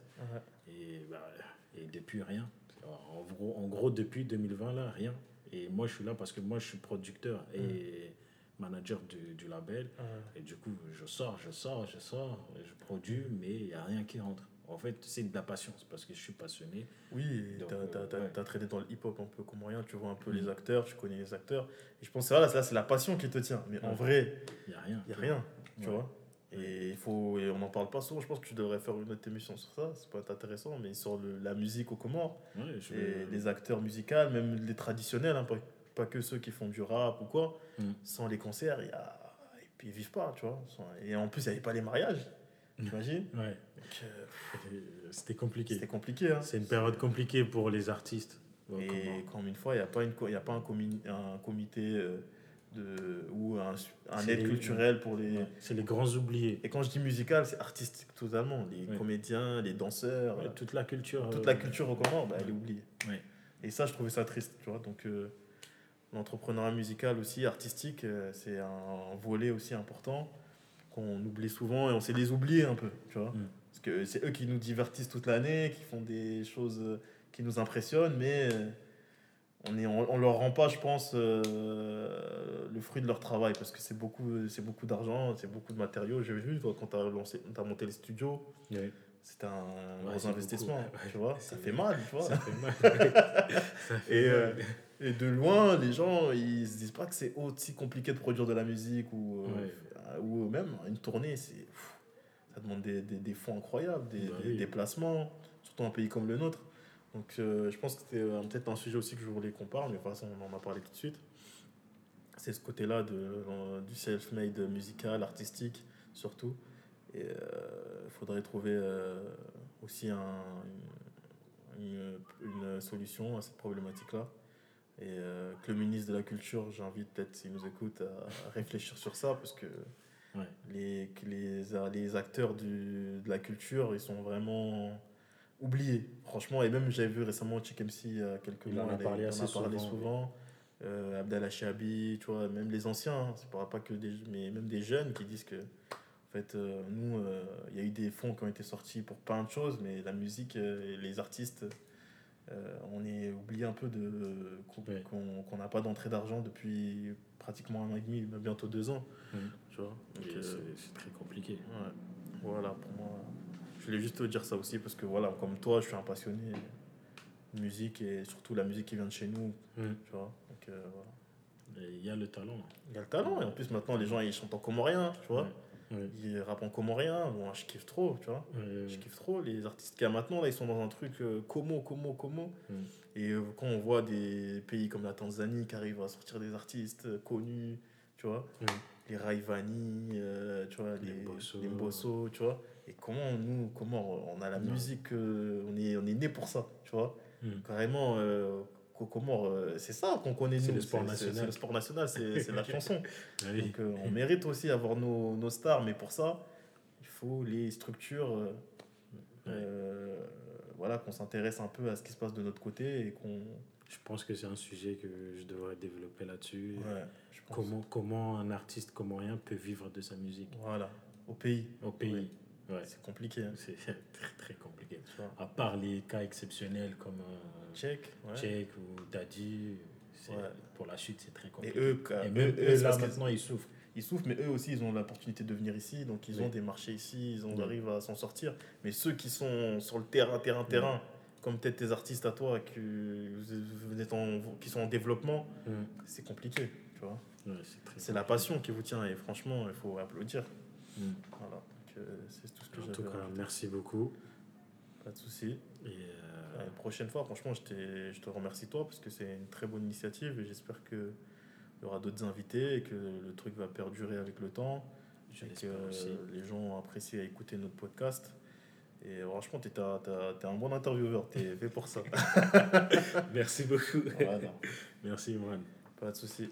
et, bah, et depuis rien. En gros, en gros, depuis 2020, là, rien. Et moi, je suis là parce que moi, je suis producteur et mm. manager du, du label. Et du coup, je sors, je sors, je sors, je produis, mais il n'y a rien qui rentre. En fait, c'est de la patience parce que je suis passionné. Oui, tu as, euh, traîné dans le hip-hop un peu comme rien, tu vois un peu les acteurs, tu connais les acteurs. Et je pense que là, c'est la passion qui te tient. Mais en vrai, il n'y a rien. Il a rien, tu vois. Et, il faut, et on n'en parle pas souvent, je pense que tu devrais faire une autre émission sur ça, ça peut être intéressant, mais sur le, la musique au Comores, et les acteurs musicaux, même les traditionnels, hein, pas, que ceux qui font du rap ou quoi, mm. sans les concerts, y a... et puis ils vivent pas, tu vois. Et en plus, il n'y avait pas les mariages. T'imagines Ouais. Euh, c'était compliqué. C'était compliqué. Hein. C'est une période compliquée pour les artistes. Et comme une fois, il n'y a pas, une, y a pas un, un comité euh, de, ou un, un aide culturel pour les. c'est les grands oubliés. Et quand je dis musical, c'est artistique totalement. Les comédiens, les danseurs. toute la culture. Toute la euh, culture au Comores, bah, elle est oubliée. Et ça, je trouvais ça triste. Tu vois donc, l'entrepreneuriat musical aussi, artistique, c'est un volet aussi important qu'on oublie souvent et on sait les oublier un peu, tu vois. Mm. Parce que c'est eux qui nous divertissent toute l'année, qui font des choses euh, qui nous impressionnent, mais euh, on est on, leur rend pas, je pense, euh, le fruit de leur travail parce que c'est beaucoup, c'est beaucoup d'argent, c'est beaucoup de matériaux. J'ai vu quand tu as, lancé, as monté les studios. C'était un gros investissement, tu vois. Ça fait mal, tu vois. Ça fait mal. et, et, de loin, les gens, ils se disent pas que c'est aussi compliqué de produire de la musique ou ou même une tournée, c'est ça demande des, des, fonds incroyables, des, bah déplacements, surtout un pays comme le nôtre. Donc euh, je pense que c'était euh, peut-être un sujet aussi que je voulais qu'on parle, mais de toute façon on en a parlé tout de suite. C'est ce côté-là de, euh, du self-made musical, artistique surtout. Et il faudrait trouver aussi un, une, une, solution à cette problématique-là. Et que le ministre de la Culture, j'invite peut-être s'il nous écoute à réfléchir sur ça, parce que les, les, les acteurs du, de la culture, ils sont vraiment oubliés, franchement. Et même, j'avais vu récemment Chick MC il y a quelques mois, on a parlé, assez parlé souvent. Euh, Abdallah Chabi, tu vois, même les anciens, hein, c'est pas, pas que des, mais même des jeunes qui disent que, en fait, euh, nous, euh, il y a eu des fonds qui ont été sortis pour plein de choses, mais la musique et les artistes, on est oublié un peu de qu'on n'a pas d'entrée d'argent depuis pratiquement un an et demi, bientôt deux ans. Tu vois euh, c'est très compliqué. Voilà, pour moi. Je voulais juste te dire ça aussi parce que voilà, comme toi, je suis un passionné de musique et surtout la musique qui vient de chez nous. Tu vois Donc euh, Il y a le talent. Il y a le talent et en plus maintenant les gens ils chantent en comorien, tu vois. Ils rappent en comorien. Bon, je kiffe trop, tu vois. je kiffe trop. Les artistes qu'il y a maintenant, là, ils sont dans un truc euh, como, como, como. Et euh, quand on voit des pays comme la Tanzanie qui arrivent à sortir des artistes euh, connus, tu vois, les Raivani, tu vois, les, les Bosso, tu vois. Et comment nous, comment on a la musique, on, est, on est né pour ça, tu vois. Carrément, comment c'est ça qu'on connaît nous. C'est le sport national. C'est le sport national, c'est la chanson. Donc on mérite aussi avoir nos, nos, stars, mais pour ça, il faut les structures. Euh, voilà, qu'on s'intéresse un peu à ce qui se passe de notre côté et qu'on. Je pense que c'est un sujet que je devrais développer là-dessus. comment, comment un artiste comorien peut vivre de sa musique. Voilà, au pays. Au pays. Ouais. C'est compliqué. Hein. C'est très, très compliqué. À part les cas exceptionnels comme euh, Check, ou Daddy, pour la chute, c'est très compliqué. Et eux, eux, là, maintenant, ils souffrent. Ils souffrent, mais eux aussi, ils ont l'opportunité de venir ici, donc ils ont des marchés ici, ils ont, arrivent à s'en sortir. Mais ceux qui sont sur le terrain, terrain, terrain, comme peut-être tes artistes à toi qui, vous êtes en, qui sont en développement, c'est compliqué, tu vois. c'est la passion qui vous tient, et franchement, il faut applaudir. Voilà, euh, c'est tout ce que En tout cas, merci beaucoup. Pas de souci. Et euh, La prochaine fois, franchement, je, je te remercie toi, parce que c'est une très bonne initiative, et j'espère que il y aura d'autres invités et que le truc va perdurer avec le temps. et que les gens ont apprécié à écouter notre podcast. Et franchement, tu es, un bon intervieweur, tu es fait pour ça. Merci beaucoup. Merci, Mohan. Pas de souci.